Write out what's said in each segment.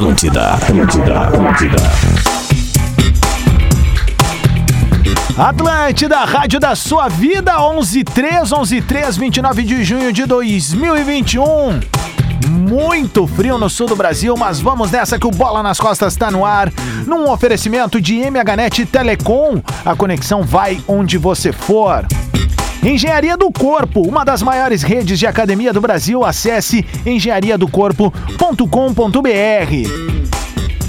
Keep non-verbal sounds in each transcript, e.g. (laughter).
Atlântida, Atlântida, Atlântida. Atlântida, rádio da sua vida, 11.3, 11.3, 29 de junho de 2021. Muito frio no sul do Brasil, mas vamos nessa que o Bola nas Costas está no ar. Num oferecimento de MHNet Telecom, a conexão vai onde você for. Engenharia do Corpo, uma das maiores redes de academia do Brasil. Acesse engenhariadocorpo.com.br.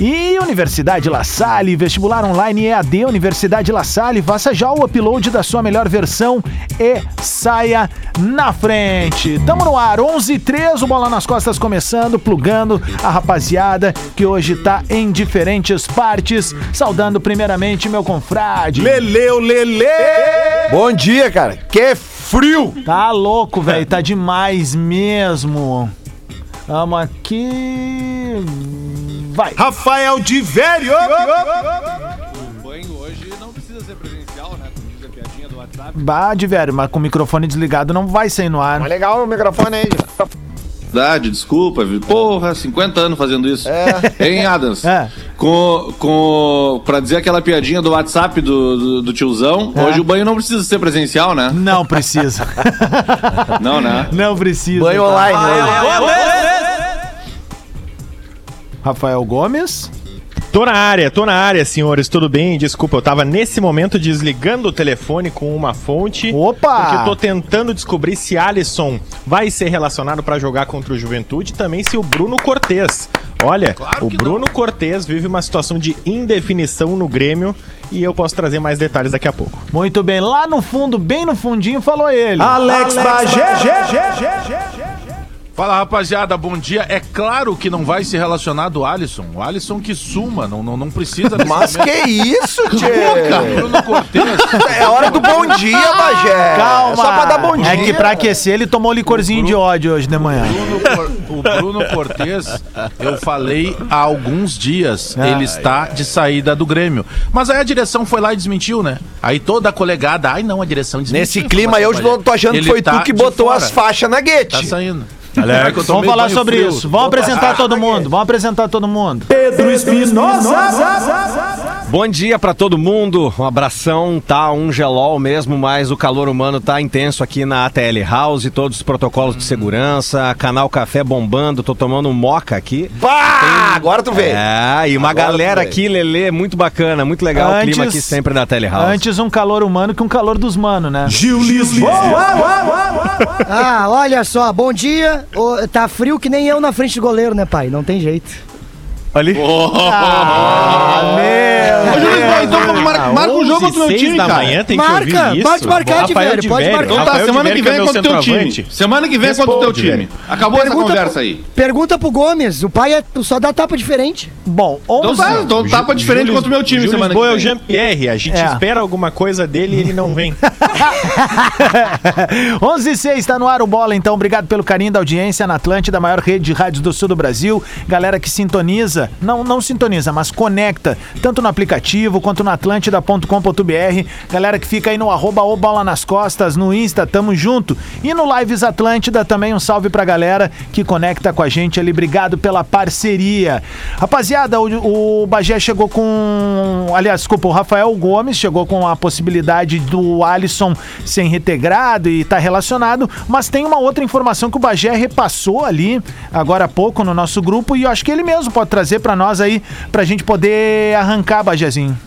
E Universidade La Salle, vestibular online EAD Universidade La Salle, faça já o upload da sua melhor versão e saia na frente. Tamo no ar, 11 13 o Bola nas Costas começando, plugando a rapaziada que hoje tá em diferentes partes. Saudando primeiramente meu confrade. Leleu, Lele! Bom dia, cara. Que frio! Tá louco, velho, tá demais mesmo. Vamos aqui. Vai. Rafael de Velho! O banho hoje não precisa ser presencial, né? Como diz a piadinha do WhatsApp. Bah, de velho, mas com o microfone desligado não vai sair no ar. Mas legal o microfone aí. Verdade, desculpa? Porra, 50 anos fazendo isso. É. Hein, Adams? É. Com, com, pra dizer aquela piadinha do WhatsApp do, do, do tiozão, É. hoje o banho não precisa ser presencial, né? Não precisa. Não, né? Não precisa. Banho online. Rafael Gomes. Tô na área, tô na área, senhores, tudo bem? Desculpa, eu tava nesse momento desligando o telefone com uma fonte. Opa! Porque tô tentando descobrir se Alisson vai ser relacionado pra jogar contra o Juventude e também se o Bruno Cortez. Olha, Claro o Bruno Cortez vive uma situação de indefinição no Grêmio e eu posso trazer mais detalhes daqui a pouco. Muito bem. Lá no fundo, bem no fundinho, falou ele. Alex Bagé. Fala rapaziada, bom dia. É claro que não vai se relacionar do Alisson. O Alisson que suma, não, não, não precisa Mas momento. que isso, tchê? Bruno. É hora do bom dia, Bagé. Calma. É só pra dar bom dia. É que pra aquecer, ele tomou licorzinho de ódio hoje de manhã. Bruno Cor- o Bruno Cortez, eu falei há alguns dias, Ah. ele está de saída do Grêmio. Mas aí a direção foi lá e desmentiu, né? Aí toda a colegada, ai não, a direção desmentiu. Nesse clima aí, eu informação tô achando que foi tá tu que botou as faixas na Tá guete. saindo. Alex, Vamos falar sobre frio. isso. Vamos apresentar todo mundo. Vamos apresentar todo mundo. Pedro Espinosa. Bom dia pra todo mundo, um abração, tá um gelol mesmo, mas o calor humano tá intenso aqui na ATL House, todos os protocolos de segurança, canal Café bombando, tô tomando um moca aqui. Pá! Agora tu vê. É, e uma Agora galera aqui, Lelê, muito bacana, muito legal o clima aqui sempre da ATL House. Antes um calor humano que um calor dos mano, né? Gil Lisboa. Ah, olha só, bom dia. Ô, tá frio que nem eu na frente do goleiro, né, pai? Não tem jeito. Ali. Ah, meu. Ô, então marca, marca um jogo contra o meu 11 time, da cara. manhã tem que Marca, ouvir isso. pode marcar, de velho, pode marcar. Então tá, semana que vem que é contra o teu time. Semana que vem contra o teu time. Acabou essa Pergunta- conversa aí. Pergunta pro Gomes, o pai é, só dá tapa diferente. Bom, Então 11. tá, então tapa diferente Júlio- contra o meu time semana é o que vem. Jean-Pierre, a gente É. espera alguma coisa dele e ele não vem. 11 e 6 está no ar o bola, então. Obrigado pelo carinho da audiência na Atlântida, a maior rede de rádios do sul do Brasil. Galera que sintoniza, não, não sintoniza, mas conecta, tanto no aplicativo quanto no atlântida.com.br. Galera que fica aí no arroba o bola nas costas, no Insta, tamo junto. E no Lives Atlântida também um salve pra galera que conecta com a gente ali. Obrigado pela parceria. Rapaziada, o, o Bagé chegou com. Aliás, desculpa, o Rafael Gomes chegou com a possibilidade do Alisson ser reintegrado e tá relacionado, mas tem uma outra informação que o Bagé repassou ali agora há pouco no nosso grupo e eu acho que ele mesmo pode trazer pra nós aí, pra gente poder arrancar, Bagézinho.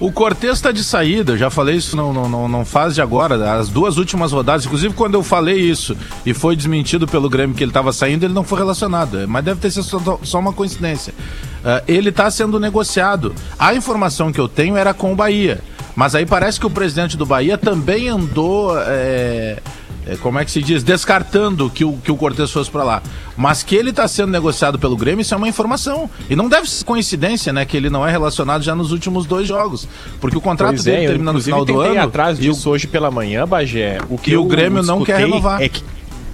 O Cortez tá de saída, já falei isso não, não, não, faz de agora, as duas últimas rodadas, inclusive quando eu falei isso e foi desmentido pelo Grêmio que ele tava saindo, ele não foi relacionado, mas deve ter sido só, uma coincidência. Ah, ele tá sendo negociado. A informação que eu tenho era com o Bahia, mas aí parece que o presidente do Bahia também andou. é, é, como é que se diz? Descartando que o, que o Cortez fosse pra lá. Mas que ele tá sendo negociado pelo Grêmio, isso é uma informação. E não deve ser coincidência, né? Que ele não é relacionado já nos últimos dois jogos. Porque o contrato Pois dele é, termina no final do ano. atrás e o- disso hoje pela manhã, Bagé. O que E o Grêmio não quer renovar. É que,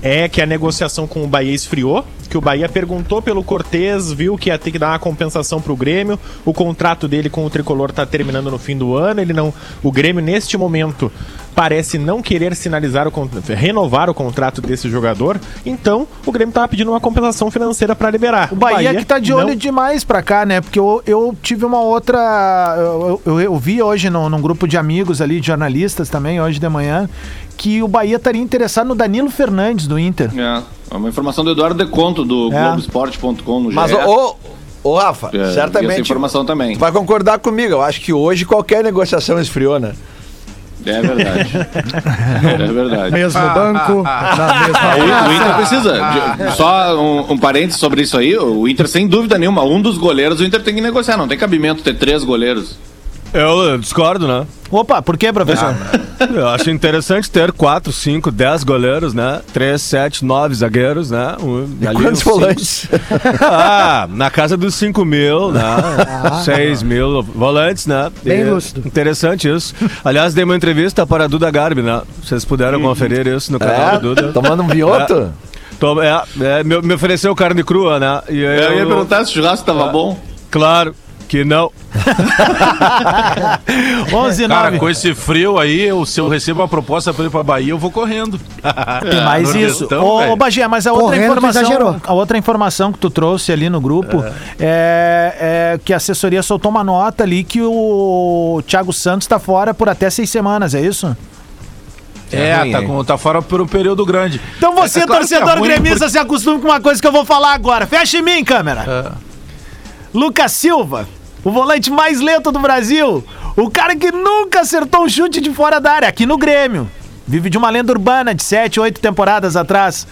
é que a negociação com o Bahia esfriou, que que o Bahia perguntou pelo Cortez, viu que ia ter que dar uma compensação pro Grêmio. O contrato dele com o Tricolor tá terminando no fim do ano. Ele não, o Grêmio neste momento parece não querer sinalizar o renovar o contrato desse jogador. Então, o Grêmio tava pedindo uma compensação financeira para liberar. O Bahia, que tá de olho não- demais pra cá, né? Porque eu, eu tive uma outra. Eu, eu, eu vi hoje no, num grupo de amigos ali, de jornalistas também, hoje de manhã, que o Bahia estaria interessado no Danilo Fernandes do Inter. É, é uma informação do Eduardo Deconto, do É. Globoesporte.com no Mas, GE. ô, ô, Rafa, É, vi essa certamente. informação também. tu Vai concordar comigo. Eu acho que hoje qualquer negociação esfriou, né? É verdade. (laughs) é verdade. Mesmo banco, na mesma O, o Inter precisa. de- só um, um parênteses sobre isso aí. O Inter, sem dúvida nenhuma, um dos goleiros o Inter tem que negociar. Não tem cabimento ter três goleiros. Eu discordo, né? Opa, por quê, professor? Eu acho interessante ter 4, 5, 10 goleiros, né? 3, 7, 9 zagueiros, né? Um, ali Quantos volantes? (laughs) Ah, na casa dos 5 mil, né? 6 mil volantes, né? Bem E- lúcido. Interessante isso. Aliás, dei uma entrevista para a Duda Garbi, né? Vocês puderam conferir isso no canal É, do Duda. tomando um vinhoto? Tô- é, é, me, me ofereceu carne crua, né? E aí Eu ia perguntar se o churrasco tava bom. Claro que não. (laughs) 11 Cara, 9. com esse frio aí, eu, se eu recebo uma proposta pra ir pra Bahia, eu vou correndo. Tem (laughs) mais isso. Nordestão, Ô, velho. Bagé, mas a outra Correndo, tu informação, exagerou. a outra informação que tu trouxe ali no grupo é, é que a assessoria soltou uma nota ali que o Thiago Santos tá fora por até seis semanas, é isso? É, ruim, tá, hein? com, tá fora por um período grande. Então você, É claro que é torcedor ruim, gremista, se acostume com uma coisa que eu vou falar agora. Fecha em mim, câmera. Lucas Silva, o volante mais lento do Brasil. O cara que nunca acertou um chute de fora da área, aqui no Grêmio. Vive de uma lenda urbana de 7, 8 temporadas atrás.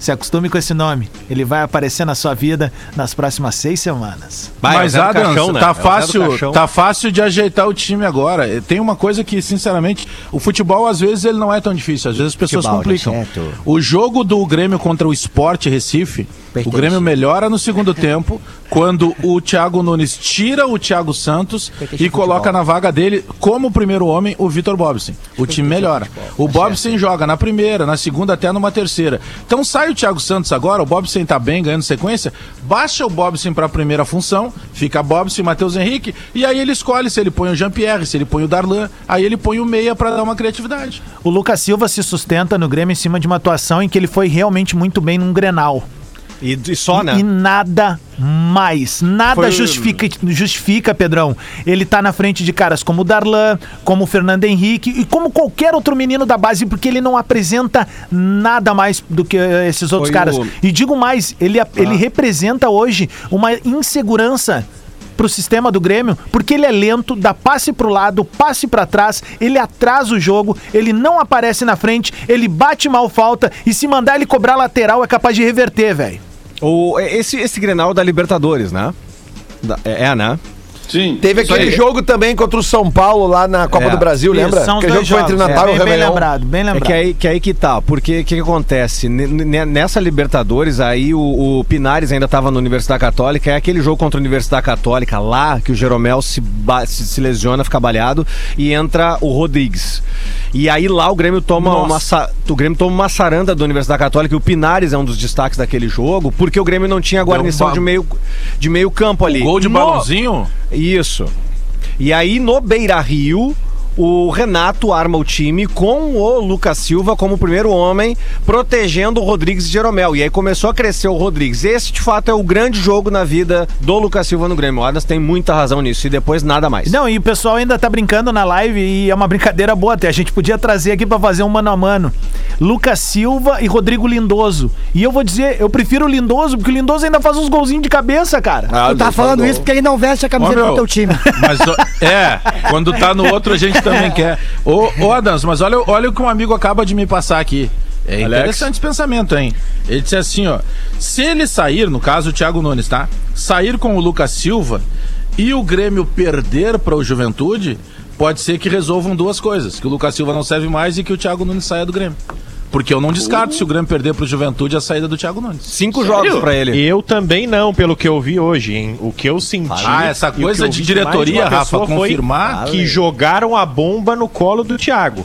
Se acostume com esse nome. Ele vai aparecer na sua vida nas próximas seis semanas. Vai, é Mas, do Adams, Caixão, né? tá, É fácil, tá fácil de ajeitar o time agora. Eh, Tem uma coisa que, sinceramente, o futebol às vezes ele não é tão difícil, às vezes as pessoas Futebol, complicam. certo. O jogo do Grêmio contra o Sport Recife, o Grêmio melhora no segundo (laughs) tempo quando o Thiago Nunes tira o Thiago Santos e coloca na vaga dele, como primeiro homem, o Vitor Bobson. O time melhora. O Bobson joga na primeira, na segunda, até numa terceira. Então sai o Thiago Santos agora, o Bobson tá bem, ganhando sequência, baixa o Bobson pra primeira função, fica Bobson e Matheus Henrique, e aí ele escolhe se ele põe o Jean-Pierre, se ele põe o Darlan, aí ele põe o meia pra dar uma criatividade. O Lucas Silva se sustenta no Grêmio em cima de uma atuação em que ele foi realmente muito bem num Grenal. E, e só, né? E nada mais. Nada Foi- justifica, justifica, Pedrão. Ele tá na frente de caras como o Darlan, como o Fernando Henrique e como qualquer outro menino da base, porque ele não apresenta nada mais do que eh, esses outros Foi caras. o- E digo mais, ele, ele representa hoje uma insegurança pro sistema do Grêmio, porque ele é lento, dá passe pro lado, passe pra trás, ele atrasa o jogo, ele não aparece na frente, ele bate mal falta e se mandar ele cobrar lateral é capaz de reverter, velho. O, esse, esse Grenal da Libertadores, né? Da- é, é, né? Sim. Teve isso aquele aí. jogo também contra o São Paulo lá na Copa É. do Brasil, Isso, lembra? São os Aquele dois jogo foi entre. Natal é, e o bem, lembrado, bem É lembrado. que aí, que aí que tá, porque o que, que acontece? N- Nessa Libertadores, aí o, o Pinares ainda tava na Universidade Católica, é aquele jogo contra a Universidade Católica lá, que o Jeromel se, se, se lesiona, fica balhado, e entra o Rodrigues. E aí lá o Grêmio toma uma sa- o Grêmio toma uma saranda da Universidade Católica, e o Pinares é um dos destaques daquele jogo, porque o Grêmio não tinha guarnição ba- de meio, de meio campo ali. Gol de No- balãozinho? Isso. E aí no Beira Rio, o Renato arma o time com o Lucas Silva como primeiro homem, protegendo o Rodrigues e Jeromel. E aí começou a crescer o Rodrigues. Esse, de fato, é o grande jogo na vida do Lucas Silva no Grêmio. O Adams tem muita razão nisso. E depois nada mais. Não, e o pessoal ainda tá brincando na live e é uma brincadeira boa até. A gente podia trazer aqui pra fazer um mano a mano. Lucas Silva e Rodrigo Lindoso. E eu vou dizer, eu prefiro o Lindoso, porque o Lindoso ainda faz uns golzinhos de cabeça, cara. Ah, Tu tá Deus, falando falou. isso porque ele não veste a camiseta Ó, meu, do teu time. Mas, é, quando tá no outro a gente também (laughs) quer. Ô, ô Adams, mas olha, olha o que um amigo acaba de me passar aqui. É interessante esse pensamento, hein? Ele disse assim, ó. Se ele sair, no caso o Thiago Nunes, tá? Sair com o Lucas Silva e o Grêmio perder para o Juventude, pode ser que resolvam duas coisas. Que o Lucas Silva não serve mais e que o Thiago Nunes saia do Grêmio. Porque eu não descarto se o Grêmio perder pro Juventude a saída do Thiago Nunes. Cinco jogos pra ele. Eu também não, pelo que eu vi hoje, hein? O que eu senti. Ah, essa coisa de diretoria, de Rafa, confirmar. Que jogaram a bomba no colo do Thiago.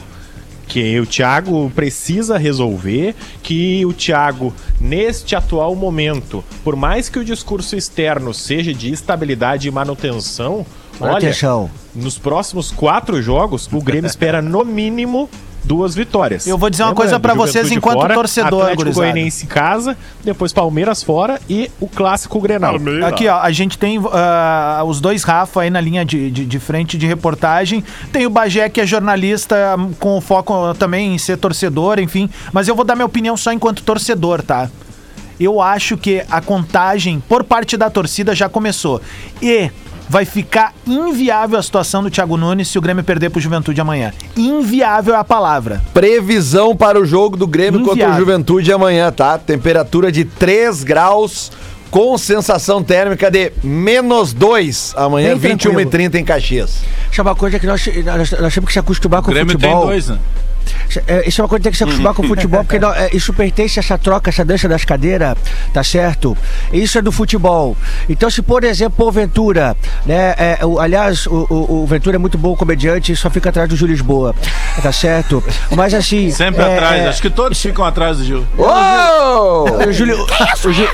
que o Thiago precisa resolver, que o Thiago, neste atual momento, por mais que o discurso externo seja de estabilidade e manutenção, olha, nos próximos quatro jogos, o Grêmio espera no mínimo duas vitórias. Eu vou dizer uma coisa pra vocês enquanto fora, torcedor, Atlético gurizada. Goianiense em casa, depois Palmeiras fora e o clássico Grenal. Aqui, ó, a gente tem ah, os dois Rafa aí na linha de, de, de frente de reportagem. Tem o Bagé, que é jornalista, hum, com foco também em ser torcedor, enfim. Mas eu vou dar minha opinião só enquanto torcedor, tá? Eu acho que a contagem por parte da torcida já começou. E vai ficar inviável a situação do Thiago Nunes se o Grêmio perder pro Juventude amanhã. Inviável é a palavra. Previsão para o jogo do Grêmio contra o Inviável. Juventude amanhã, tá? Temperatura de 3 graus com sensação térmica de menos 2 amanhã, Bem 21 e tranquilo. 30 em Caxias. Uma coisa que nós, nós, nós temos que se acostumar O com o Grêmio futebol. tem dois, né? Isso é- Isso é uma coisa que tem que se acostumar com o futebol, porque não- é, isso pertence a essa troca, essa dança das cadeiras, tá certo? Isso é do futebol. Então, se por exemplo, o Ventura, né? é, o- aliás, o, o- o Ventura é muito bom comediante e só fica atrás do Júlio Lisboa, tá certo? Mas assim. Sempre é, atrás. é, Acho que todos ficam atrás do Gil. Uou! O Júlio,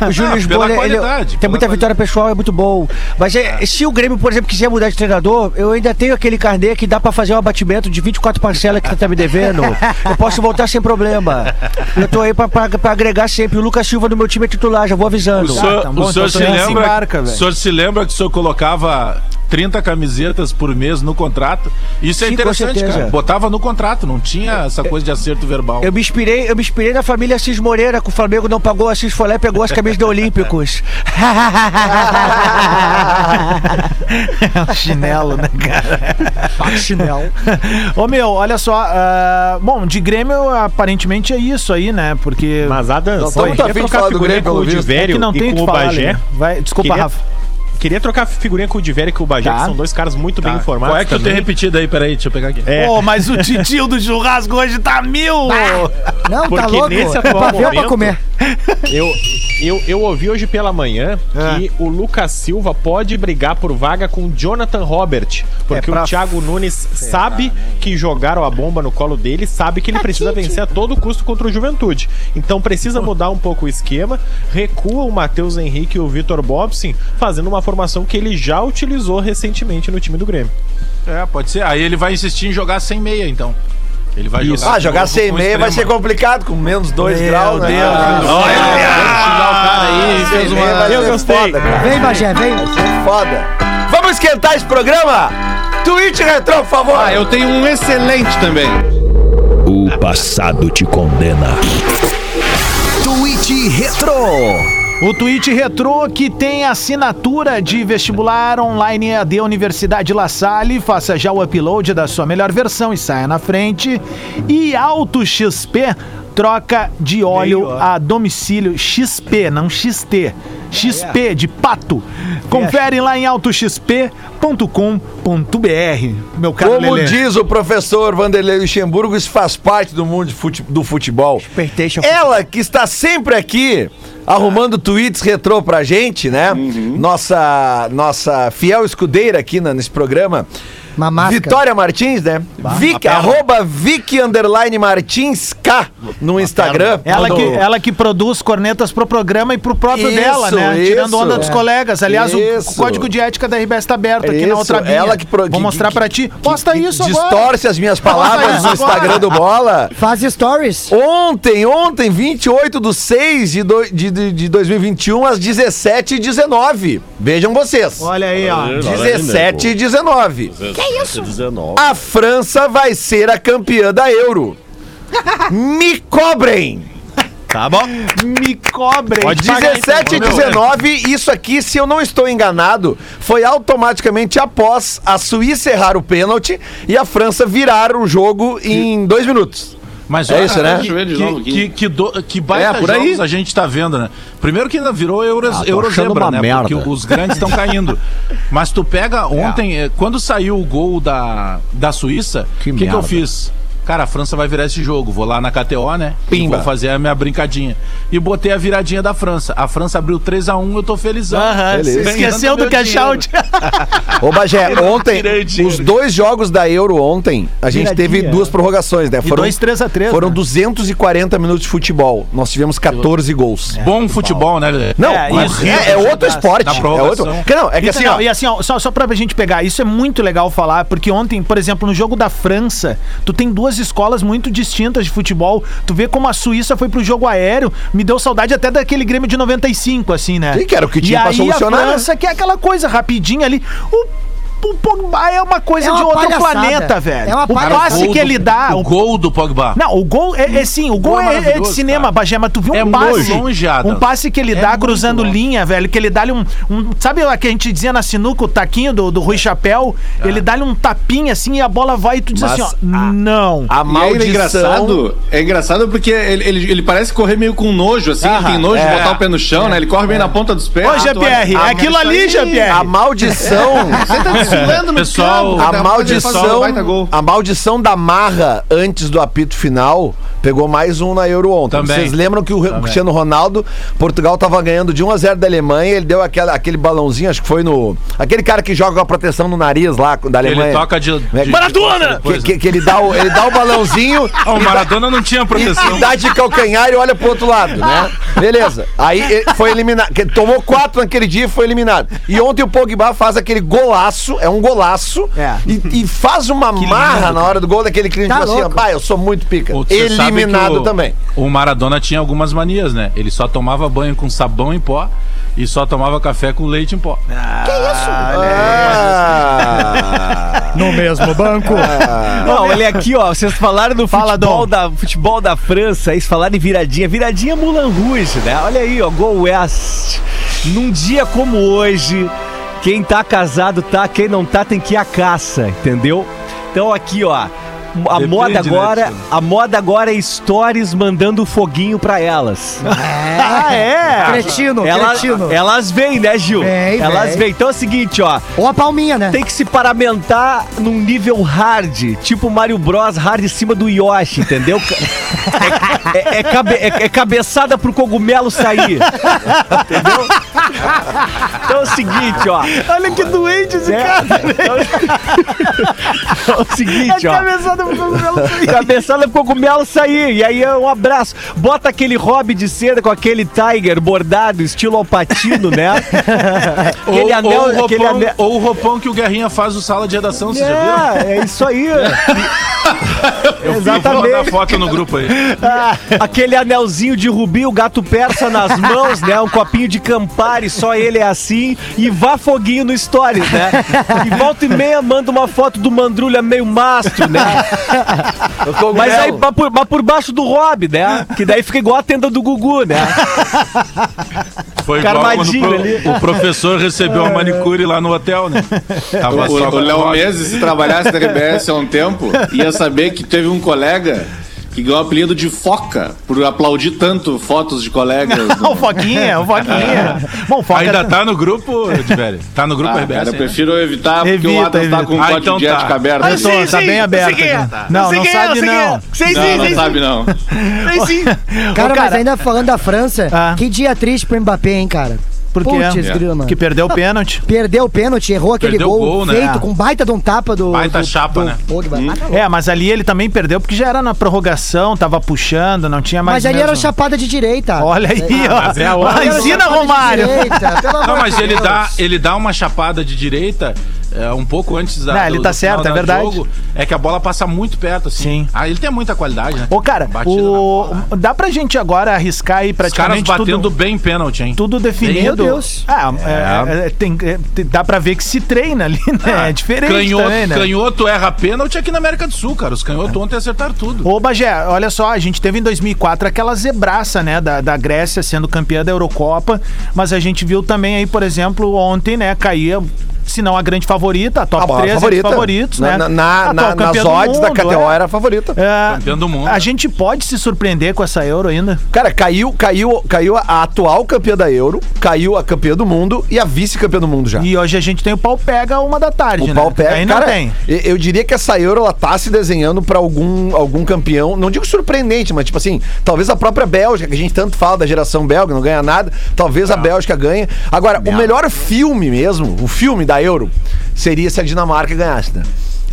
o Júlio Lisboa, ele- ele tem muita vitória pessoal, é muito bom. Mas é, se o Grêmio, por exemplo, quiser mudar de treinador, eu ainda tenho aquele carnê que dá pra fazer um abatimento de 24 parcelas que você tá me devendo. Eu posso voltar sem problema. Eu tô aí pra, pra- pra agregar sempre. O Lucas Silva no meu time é titular, já vou O avisando. tá bom, o senhor então se tu nem se lembra? embarca, o senhor se lembra que o senhor colocava 30 camisetas por mês no contrato? Isso é Sim, interessante, cara. Botava no contrato, não tinha essa coisa de acerto verbal. Eu me inspirei, eu me inspirei na família Assis Moreira, que o Flamengo não pagou, Assis foi lá e pegou as camisas da Olímpicos. (laughs) É um chinelo, né, cara? Chinelo. Ô meu, olha só. ah, bom, de Grêmio aparentemente é isso aí, né? Porque. Mas Não só tamo muito queria afim de trocar falar do figurinha Grêmio, com o pelo visto. é que não e tem com que o falar. Bagé. Lelê. Vai, desculpa, Queria- Rafa. Queria trocar figurinha com o Divério e com o Bagé, Tá. que são dois caras muito bem Tá. informados. Qual é que tu tem também. repetido aí? Peraí, deixa eu pegar aqui. É. Pô, mas o titio do churrasco hoje tá mil! Não, tá Porque louco? nesse É atual pra ver ou pra momento- comer. Eu, eu, eu ouvi hoje pela manhã É. que o Lucas Silva pode brigar por vaga com o Jonathan Robert. Porque É pra o Thiago Nunes sabe que jogaram a bomba no colo dele, sabe que ele precisa vencer a todo custo contra o Juventude. Então precisa (laughs) mudar um pouco o esquema, recua o Matheus Henrique e o Vitor Bobson, fazendo uma formação que ele já utilizou recentemente no time do Grêmio. É, pode ser. Aí ele vai insistir em jogar sem meia, então. Ele vai Isso. jogar. Ah, jogar sem meia vai ser complicado, com menos 2 Meu graus, né? Deus. Ah, Olha! xingar o cara aí, sem fez meia uma. vai Eu gostei. foda. Vem, Bagé, vem. Vai ser foda. Vamos esquentar esse programa? Tweet Retro, por favor. Ah, eu tenho um excelente também. O passado te condena. Tweet Retro. O Tweet Retrô que tem assinatura de vestibular online EAD Universidade La Salle. Faça já o upload da sua melhor versão e saia na frente. E Auto XP, troca de óleo a domicílio XP, não XT. XP de pato. Confere lá em autoxp.com.br. Meu caro Como Lelê. diz o professor Vanderlei Luxemburgo, isso faz parte do mundo do futebol. Ela que está sempre aqui arrumando tweets retrô pra gente, né? Nossa nossa fiel escudeira aqui nesse programa. Uma máscara. Vitória Martins, né? Vic, arroba Vic underline Martins K no Instagram. Ela que, ela que produz cornetas pro programa e pro próprio Isso, dela, né? isso. Tirando onda dos É. colegas. Aliás, o- o, Isso. código de ética da RBS tá aberto aqui na Isso, outra via. ela que pro- Vou mostrar que- pra ti. Posta que isso agora. Distorce as minhas palavras isso no. Instagram do Bola. Faz stories. Ontem, ontem, 28 de 6 de, do, de, de, de 2021, às 17h19. Vejam vocês. Olha aí, ó. 17 e 19. Que isso? 19. A França vai ser a campeã da Euro. (laughs) Me cobrem! Tá bom? Me cobre. Pode pagar, 17 e então. 19, isso aqui, se eu não estou enganado, foi automaticamente após a Suíça errar o pênalti e a França virar o jogo em dois minutos. Mas É olha, isso, né? Que, Deixa eu ver de que, que, que, do- que baita É, por aí. jogos a gente tá vendo, né? Primeiro que ainda virou Euro, Ah, Eurozebra, né? merda. Porque os grandes estão caindo. Mas tu pega (laughs) ontem, eh, quando saiu o gol da, da Suíça, o Que que, que eu fiz? Cara, a França vai virar esse jogo. Vou lá na KTO, né? E Pimba. vou fazer a minha brincadinha. E botei a viradinha da França. A França abriu 3x1, eu tô felizão. Aham, esqueceu do cash out. Ô, Bagé, (laughs) ontem, os dois jogos da Euro ontem, a gente Viradinha. teve duas prorrogações, né? Foram, dois 3 a 3, Foram né? 240 minutos de futebol. Nós tivemos 14 gols. Bom futebol, né? Não, É, mas isso, é, é outro esporte. É outro. Não, é que Então, assim, não, ó. E assim, ó, só, só pra gente pegar, isso é muito legal falar, porque ontem, por exemplo, no jogo da França, tu tem duas escolas muito distintas de futebol. Tu vê como a Suíça foi pro jogo aéreo, me deu saudade até daquele Grêmio de 95, assim, né? Sim, que era o que tinha e pra aí solucionar, a França que é aquela coisa rapidinha ali. O o Pogba é uma coisa É uma de outro palhaçada. planeta, velho. É uma o passe que do- ele dá. O o- gol do Pogba. Não, o gol é, é sim, o gol gol é é, é de cinema, cara. Bagé, mas tu viu um É passe. longe, um passe que ele É dá cruzando longe. linha, velho, que ele dá-lhe um, um- Sabe o que a gente dizia na sinuca, o taquinho do, do Rui Chapéu? Ele dá-lhe um tapinha assim e a bola vai e tu diz Mas assim, ó. a- não. A E ele é maldição. engraçado, é engraçado porque ele, ele, ele parece correr meio com nojo, assim, ele tem nojo é. de botar o pé no chão, né? Ele corre bem na ponta dos pés. Ô, Ah, GPR, é aquilo ali. GPR. A maldição. (laughs) Você tá desfilando no Pessoal, campo, A maldição, a maldição da marra antes do apito final pegou mais um na Euro ontem. Também. Vocês lembram que o Também. Cristiano Ronaldo, Portugal tava ganhando de 1 a 0 da Alemanha, ele deu aquela, aquele balãozinho, acho que foi no aquele cara que joga com a proteção no nariz lá da Alemanha. Ele toca de. de Maradona! Que, que- que ele dá o, ele dá o balãozinho (laughs) Ah, o Maradona não tinha proteção. e dá de calcanhar e olha pro outro lado, né? Beleza. Aí ele foi eliminado. Tomou quatro naquele dia e foi eliminado. E ontem o Pogba faz aquele golaço, é um golaço, É. e, e faz uma (laughs) marra na hora do gol daquele cliente Tá tipo assim, ó, "Pai, eu sou muito pica. Ô, Eliminado que o- também. O Maradona tinha algumas manias, né? Ele só tomava banho com sabão em pó e só tomava café com leite em pó. Ah, No mesmo banco. Não, olha aqui, ó. Vocês falaram do Fala, futebol, da, futebol da França, aí falaram em viradinha. Viradinha Mulan Rouge, né? Olha aí, ó. Go West. Num dia como hoje, quem tá casado tá, quem não tá tem que ir à caça, entendeu? Então aqui, ó. A Depende, moda né, agora, Tino? a moda agora é stories mandando foguinho pra elas. (laughs) Ah, é? Cretino, Ela- cretino. elas vêm, né, Gil? Vem, elas vêm. Então é o seguinte, ó. Ou a palminha, né? Tem que se paramentar num nível hard, tipo Mario Bros hard em cima do Yoshi, entendeu? É, (laughs) é- é cabe- é- é cabeçada pro cogumelo sair. Entendeu? Então é o seguinte, ó. Olha que doente esse É, cara. então, então é o seguinte, É ó. Cabeçada pro cogumelo sair. Cabeçada pro cogumelo sair. E aí é um abraço. Bota aquele hobby de seda com aquele tiger bordado, estilo alpatino, né? (laughs) Ou, aquele anel. ou o aquele roupão, anel. ou o roupão que o Guerrinha faz o sala de redação, você já viu? É, é isso aí. (laughs) Eu vou Exatamente. mandar foto no grupo aí. (laughs) Aquele anelzinho de rubi, o gato persa nas mãos, né? Um copinho de Campari, só ele é assim. E vá foguinho no Stories, né? E volta e meia manda uma foto do Mandrulha meio mastro, né? (laughs) Mas aí mas por, mas por baixo do Rob, né? Que daí fica igual a tenda do Gugu, né? (laughs) Foi igual quando o, pro- o professor recebeu a manicure lá no hotel, né? Tava O, só o com Léo a- Menezes, se trabalhasse na RBS há um tempo, ia saber que teve um colega que ganhou o apelido de Foca, por aplaudir tanto fotos de colegas. no- O (laughs) Foquinha, o (laughs) Foquinha. Bom, Foca Ainda tá no grupo, Edvelho? Tá no grupo Ah, RBS? cara, eu né? prefiro evitar, porque Evita, o Adams tá evita. com um Ah, código então de tá. ética aberto. Eu tô, tá bem aberto. aqui. Não, não sabe não. Não, não sabe não. Cara, Ô, mas ainda falando da França, Ah. que dia triste pro Mbappé, hein, cara? Por quê? Putz, grila, mano. Que perdeu o pênalti. (laughs) Perdeu o pênalti, errou aquele Perdeu gol, gol, né? feito É. com baita de um tapa do. Baita do, chapa, do né? Pogba. Ah, tá louco. É, mas ali ele também perdeu porque já era na prorrogação, tava puxando, não tinha mais Mas ali era mesmo. chapada de direita. Olha aí, ó. mas é a hora. Era Romário. direita, pelo amor Não, mas de ele dá, ele dá uma chapada de direita é, um pouco antes da. Não, ele tá certo, final é do verdade. Jogo, é que a bola passa muito perto, assim. Sim. Ah, ele tem muita qualidade, né? Ô, cara, o... bola. dá pra gente agora arriscar aí Os caras praticamente batendo tudo, bem pênalti, hein? tudo definido. Meu Deus. Ah, é, é, tem, é, tem- dá pra ver que se treina ali, (laughs) né? É diferente Canhoto, também, né? canhoto erra pênalti aqui na América do Sul, cara. Os canhotos ontem acertaram tudo. Ô, Bagé, olha só, a gente teve em 2004 aquela zebraça, né, da, da Grécia sendo campeã da Eurocopa, mas a gente viu também aí, por exemplo, ontem, né, caía se não a grande favorita, a top A maior 3 favorita. favoritos, Na- né? na- na- na- nas odds da KTO é. era a favorita. É, Campeã do mundo. A gente pode se surpreender com essa Euro ainda. Cara, caiu, caiu, caiu a atual campeã da Euro, caiu a campeã do mundo e a vice-campeã do mundo já. E hoje a gente tem o pau pega uma da tarde, O né? pau pega. Aí não Cara, tem. Eu diria que essa Euro ela tá se desenhando pra algum, algum campeão, não digo surpreendente, mas tipo assim, talvez a própria Bélgica, que a gente tanto fala da geração belga, não ganha nada, talvez a Bélgica ganhe. Agora, o melhor filme mesmo, o filme da Euro, seria se a Dinamarca ganhasse, né?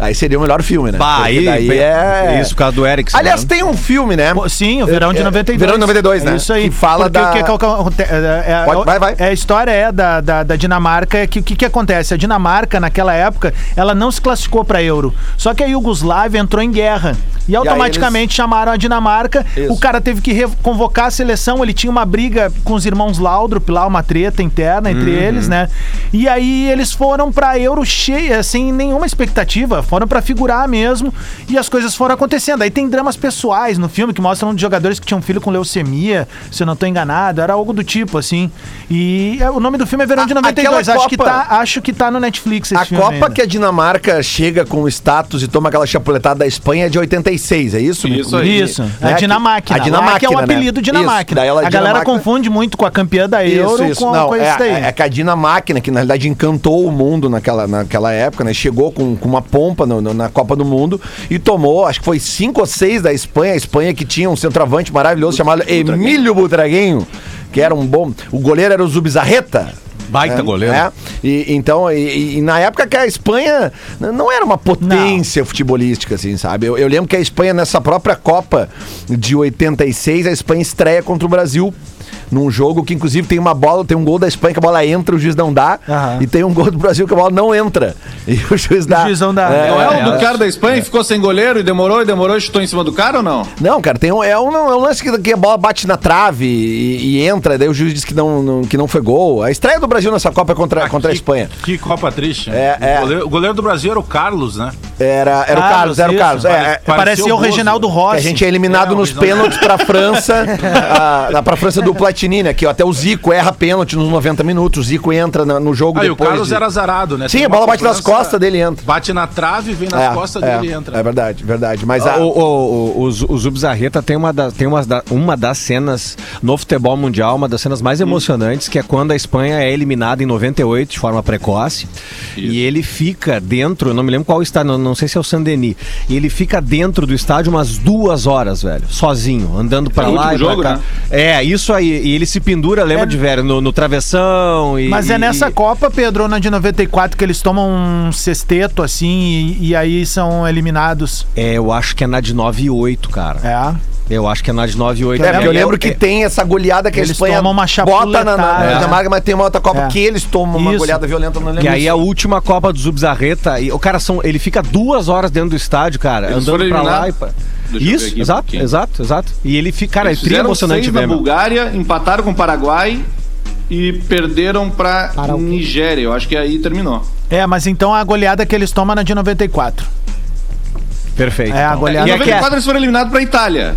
Aí seria o melhor filme, né? Bah, aí, daí é... Isso, por causa do Ericsson. Aliás, né? tem um filme, né? Pô, Sim, o verão de É, é, 92. verão de 92, né? É isso aí. Que fala Porque da- o que, é, é, Pode- vai, vai. é, a história é da, da, da Dinamarca, é que o que, que acontece? A Dinamarca, naquela época, ela não se classificou para Euro. Só que a Iugoslávia entrou em guerra. E automaticamente chamaram a Dinamarca. Isso. O cara teve que convocar a seleção. Ele tinha uma briga com os irmãos Laudrup lá, uma treta interna entre Uhum. eles, né? E aí eles foram pra Euro cheia, sem nenhuma expectativa. Foram pra figurar mesmo. E as coisas foram acontecendo. Aí tem dramas pessoais no filme que mostram um de jogadores que tinham um filho com leucemia, se eu não tô enganado. Era algo do tipo, assim. E é, o nome do filme é Verão de A- 92. aquela Acho que, Copa- tá, acho que tá no Netflix esse A filme Copa ainda. que a Dinamarca chega com o status e toma aquela chapuletada da Espanha é de 86, é isso? Isso aí. Isso, Né? a Dinamáquina. A Lá Dinamáquina, que é o né? apelido Dinamáquina. Isso, daí ela é a galera Dinamáquina. confunde muito com a campeã da Euro Isso, isso. com, Não, com é, isso daí. é, é que a Dinamáquina, que na realidade encantou o mundo naquela, naquela época, né? Chegou com, com uma pompa no- no- na Copa do Mundo e tomou, acho que foi cinco ou seis da Espanha. A Espanha que tinha um centroavante maravilhoso chamado Emílio Butraguinho, que era um bom. O goleiro era o Zubizarreta. Baita É, goleiro. é. E, então, e, e na época que a Espanha não era uma potência futebolística, assim, sabe? Eu, eu lembro que a Espanha, nessa própria Copa de 86, a Espanha estreia contra o Brasil. Num jogo que, inclusive, tem uma bola, tem um gol da Espanha que a bola entra, o juiz não dá. Aham. E tem um gol do Brasil que a bola não entra. (laughs) E o juiz dá. juiz não dá. É, É, o do cara da Espanha que ficou sem goleiro e demorou e demorou e chutou em cima do cara ou não? Não, cara, tem um, é, um, é um lance que, que a bola bate na trave e, e entra, daí o juiz diz que não, não- que não foi gol. A estreia do Brasil nessa Copa é contra, Ah, contra a que- Espanha. Que Copa triste. É, o, é. Goleiro, o goleiro do Brasil era o Carlos, né? Era, era o Carlos, Carlos, era o isso. Carlos. É, é, Parecia o o. Reginaldo Rossi. a gente é eliminado É, o nos pênaltis pra França, (laughs) a, pra França do Platini, né? Que até o Zico erra pênalti nos 90 minutos, o Zico entra na- no jogo o depois. Carlos de- era azarado, né? Sim, a bola bate nas costas dele e entra. Bate na trave, vem nas É, costas é, dele e entra. É verdade, verdade. Mas Ah, a, O, o, o, o, o Zubzarreta tem, uma, da, tem uma, da- uma das cenas no futebol mundial, uma das cenas mais emocionantes, que é quando a Espanha é eliminada em 98 de forma precoce. E ele fica dentro, eu não me lembro qual estádio, não, não sei se é o Saint-Denis. E ele fica dentro do estádio umas duas horas, velho, sozinho, andando pra É lá e pra jogo, cá. né? É, isso aí. E ele se pendura, lembra É- de velho, no, no travessão. E, Mas é nessa e- Copa, Pedro, na de 94, que eles tomam um sexteto assim e, e aí são eliminados. É, eu acho que é na de 98, cara. É. Eu acho que é na de 98. É, porque eu E lembro que é- tem essa goleada que a Eles Espanha tomam uma bota na, na. Dinamarca, mas tem uma outra Copa É. que eles tomam uma Isso. goleada violenta, não lembro. Que aí é a última Copa do Zubzarreta. E o cara são, ele fica duas horas dentro do estádio, cara, Eles andando pra lá e pra... Isso, aqui um exato, pouquinho. exato, exato. E ele fica, cara, é Eles tri fizeram emocionante seis ver, na. Bulgária, empataram com o Paraguai e perderam pra Para? Nigéria. Eu acho que aí terminou. É, mas então a goleada que eles tomam na de 94. Perfeito. É, a então. goleada- Em E é é 94 eles foram eliminados pra Itália.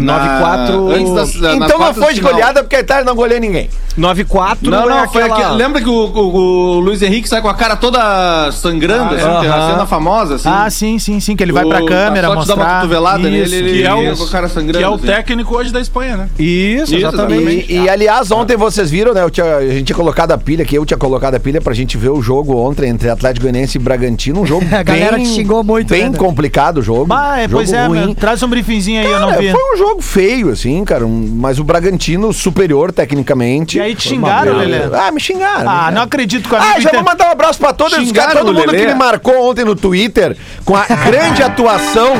9-4. Antes das- nas Então não foi de final. goleada porque a Itália não goleia ninguém. 9-4 Não, não, é foi aquela... aqui. Lembra que o, o- o Luiz Henrique sai com a cara toda sangrando, assim, aham. que é a cena famosa, assim. Ah, sim, sim, sim, que ele vai pra O- câmera sorte dá mostrar. uma cotovelada nele, Isso. ele Que é o- a cara sangrando. Que é o assim. técnico hoje da Espanha, né? Isso, Isso, exatamente. E, e, aliás, ontem vocês viram, né? eu tinha- a gente tinha colocado a pilha, que eu tinha colocado a pilha pra gente ver o jogo ontem entre Atlético Goianiense e Bragantino. Um jogo (laughs) A galera bem, te xingou muito, Bem né? complicado o jogo. Bah, é, jogo pois é, ruim. meu, traz um briefingzinho aí, eu não vi. foi um jogo feio, assim, cara. um- mas o Bragantino superior tecnicamente. E aí te xingaram. Lelê? Ah, me xingaram. Ah, não acredito que o Ah, já inter- vou mandar um abraço pra todos os caras, todo mundo Lelê? que me marcou ontem no Twitter com a (laughs) grande atuação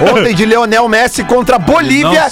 ontem de Leonel Messi contra a Bolívia,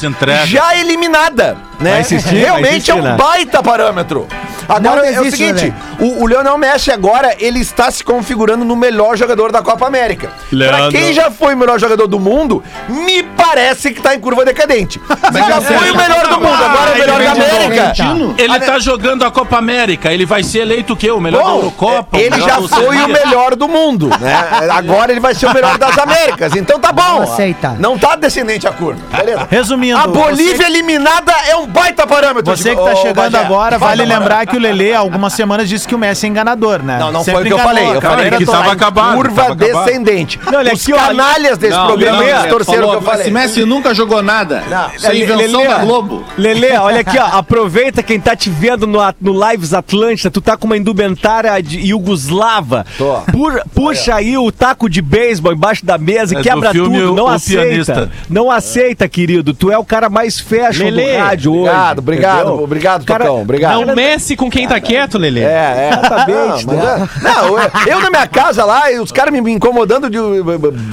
já eliminada. Né? Vai insistir, vai Realmente é um né? baita parâmetro. Agora Não é o seguinte, o, o Leonel Messi agora ele está se configurando no melhor jogador da Copa América. Pra Leandro. quem já foi o melhor jogador do mundo, me parece que tá em curva decadente. (laughs) Você já é foi o melhor do mundo, agora é o melhor da ele América. Ele tá jogando a Copa América, ele vai ser eleito o quê? O melhor da Bom, Eurocopa? o ele já da foi o melhor do mundo, né? (laughs) Agora ele vai ser o melhor das Américas. Então tá bom. Vamos aceitar. Não tá descendente a curva. Beleza? Resumindo, A Bolívia eliminada é um baita parâmetro. Você que tá chegando Bagé, agora, vale lembrar que o Lelê, há algumas semanas, disse que o Messi é enganador, né? Não, não foi o Sempre que eu enganou, falei. Eu cara. falei Era que tava tava acabado, curva tava acabado. descendente. olha Os aqui, canalhas desse Não, programa Lelê, distorceram o que eu falei. Esse Messi nunca jogou nada. Isso é invenção Lelê, da Globo. Lelê, olha aqui, ó. Aproveita quem tá te vendo no, no Lives Atlântida. Tu tá com uma indumentária de Yugoslava. Tô. Pu- puxa aí o taco de beisebol embaixo da mesa e É quebra tudo. O- Não O aceita. Pianista. Não aceita, querido. Tu é o cara mais fashion Lelê, do rádio hoje. Obrigado, obrigado, obrigado, Cara, Tocão. Obrigado. Não mexe com quem tá quieto, Lelê. É, é. (laughs) Exatamente, Não, né? é- não, eu, eu na minha casa lá, os caras me, incomodando de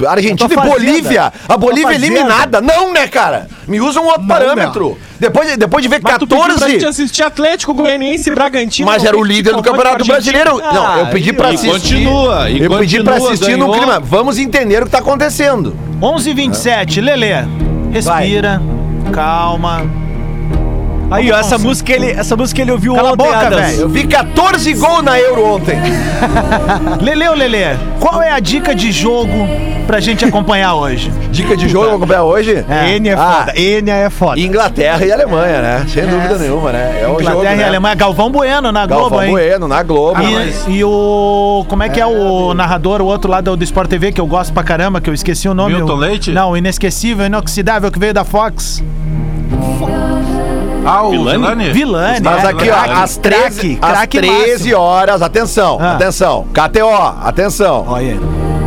Argentina Na e. Bolívia. A Bolívia eliminada. Não, né, cara? Me usam um outro parâmetro. Depois, de- depois de ver Mas tu pediu pra gente 14. assistir Atlético Goianiense e Bragantino. Mas era o líder do Campeonato Brasileiro. Não, eu pedi pra E assistir. continua, e eu pedi pra continua, assistir no ganhou. clima. Vamos entender o que tá acontecendo. 11h27, Lelê. Respira, calma. Aí, ó, essa música ele, essa música ele ouviu Cala a ontem, boca, Adams. velho. Eu vi 14 gols na Euro ontem. (laughs) Lelê ou Lelê, qual é a dica de jogo pra gente acompanhar hoje? Dica de jogo, vamos acompanhar hoje? N é Ah, foda. N é foda. Inglaterra e Alemanha, né? Sem dúvida nenhuma, né? É o jogo, Inglaterra né? e Alemanha. Galvão Bueno na Galvão Globo, hein? Bueno, na Globo. E, e o. Como é que é, o narrador, o outro lá do, do Sport TV, que eu gosto pra caramba, que eu esqueci o nome? Milton o, Leite? Não, o inesquecível, inoxidável que veio da Fox. Ah, o Vilani? Vilani. Mas é, aqui, ó, às 13, craque, às craque 13 máximo. horas, atenção, Ah. atenção, KTO, atenção. Olha aí.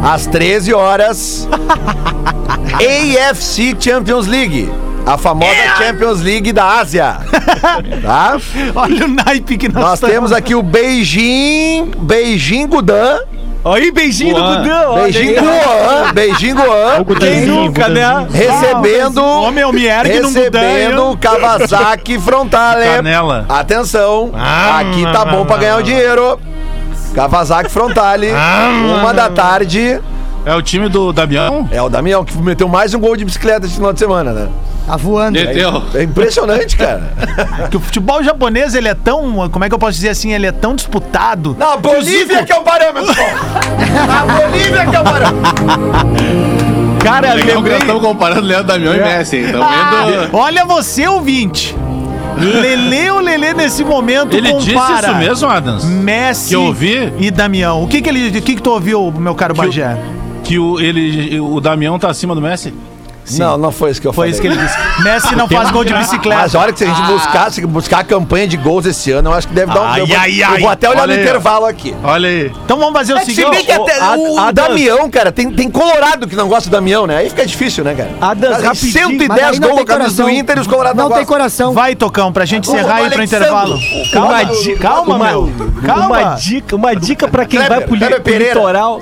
Às 13 horas, (laughs) AFC Champions League. A famosa Champions League da Ásia. (laughs) tá? Olha o naipe que nós, Nós estamos. temos aqui o Beijing, Beijing Gudan, Aí, beijinho do Guan. Gudão. olha Beijing aí. Guan, Beijing Guan, Quem nunca, né? recebendo, Homem, eu me ergue recebendo Kawasaki (laughs) Frontale. Canela. Atenção, Ah, aqui tá bom pra ganhar o dinheiro. Kawasaki Frontale, (laughs) Ah, uma da tarde. É o time do Damião? É o Damião que meteu mais um gol de bicicleta esse final de semana, né? Tá voando. Meteu. É impressionante, cara. (laughs) Que o futebol japonês, ele é tão. Como é que eu posso dizer assim? Ele é tão disputado. Na Bolívia que é o parâmetro, pô. Na Bolívia que é o parâmetro. Cara, Legal que lembrei... nós estamos comparando Leandro Damião e Messi, hein? Estamos vendo... Olha você, ouvinte. Lele ou Lele nesse momento Ele disse compara isso mesmo, Adams? Messi Que eu ouvi? e Damião. O que que ele, o que que tu ouviu, meu caro Bagé? Que o, ele, o Damião tá acima do Messi? Não, não foi isso que eu Foi falei. isso que ele disse. Messi não faz gol de bicicleta. Mas a hora que se a gente buscar, se buscar a campanha de gols esse ano, eu acho que deve dar um. Ai, eu, vou, ai, eu ai. vou até olhar Olha no aí, intervalo aqui. Olha aí. Então vamos fazer o Se seguinte. bem que até o, o Adams. Damião, cara, tem, tem Colorado que não gosta do Damião, né? Aí fica difícil, né, cara? Adams, Cara, rapidinho, 110 Mas aí não gols a camisa do. Inter e os Colorados Não não, tem coração. Vai, Tocão, pra gente encerrar aí pro intervalo. Calma, Calma, di- calma, uma, meu. Dica, uma dica pra quem vai pro, litoral.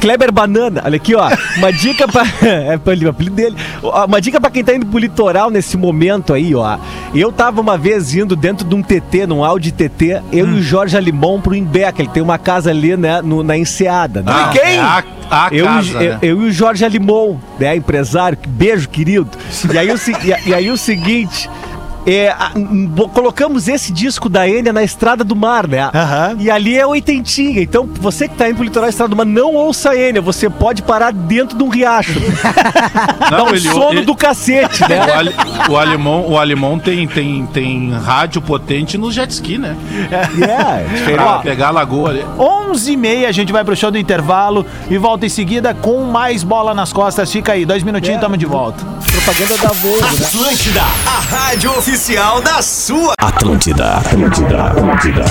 Kleber Banana. Olha aqui, ó. Uma dica pra. (laughs) é pra ele, o apelido dele. Uma dica pra quem tá indo pro litoral nesse momento aí, ó. Eu tava uma vez indo dentro de um TT, num Audi TT, eu e o Jorge Alimão pro Imbeca. Ele tem uma casa ali, né, no- na Enseada. Né? Ah, quem? é a, a Eu, casa, eu, né? eu e o Jorge Alimon, né, empresário, que- beijo, querido. E aí o, e, e aí o seguinte. É, a- colocamos esse disco da Enya na Estrada do Mar, né? Aham. E ali é oitentinha. Então, você que tá indo pro litoral da Estrada do Mar, não ouça a Enya. Você pode parar dentro de um riacho. (laughs) Dá Não, um ele- sono ele- do cacete, né? O, ali, o alemão, o alemão tem, tem, tem rádio potente no jet ski, né? É, Pra Ó, pegar a lagoa ali. 11h30 a gente vai pro show do intervalo e volta em seguida com mais bola nas costas. Fica aí, dois minutinhos e tamo de volta. propaganda da Volvo, né? Atlântida, a rádio oficial da sua. Atlântida, Atlântida, Atlântida.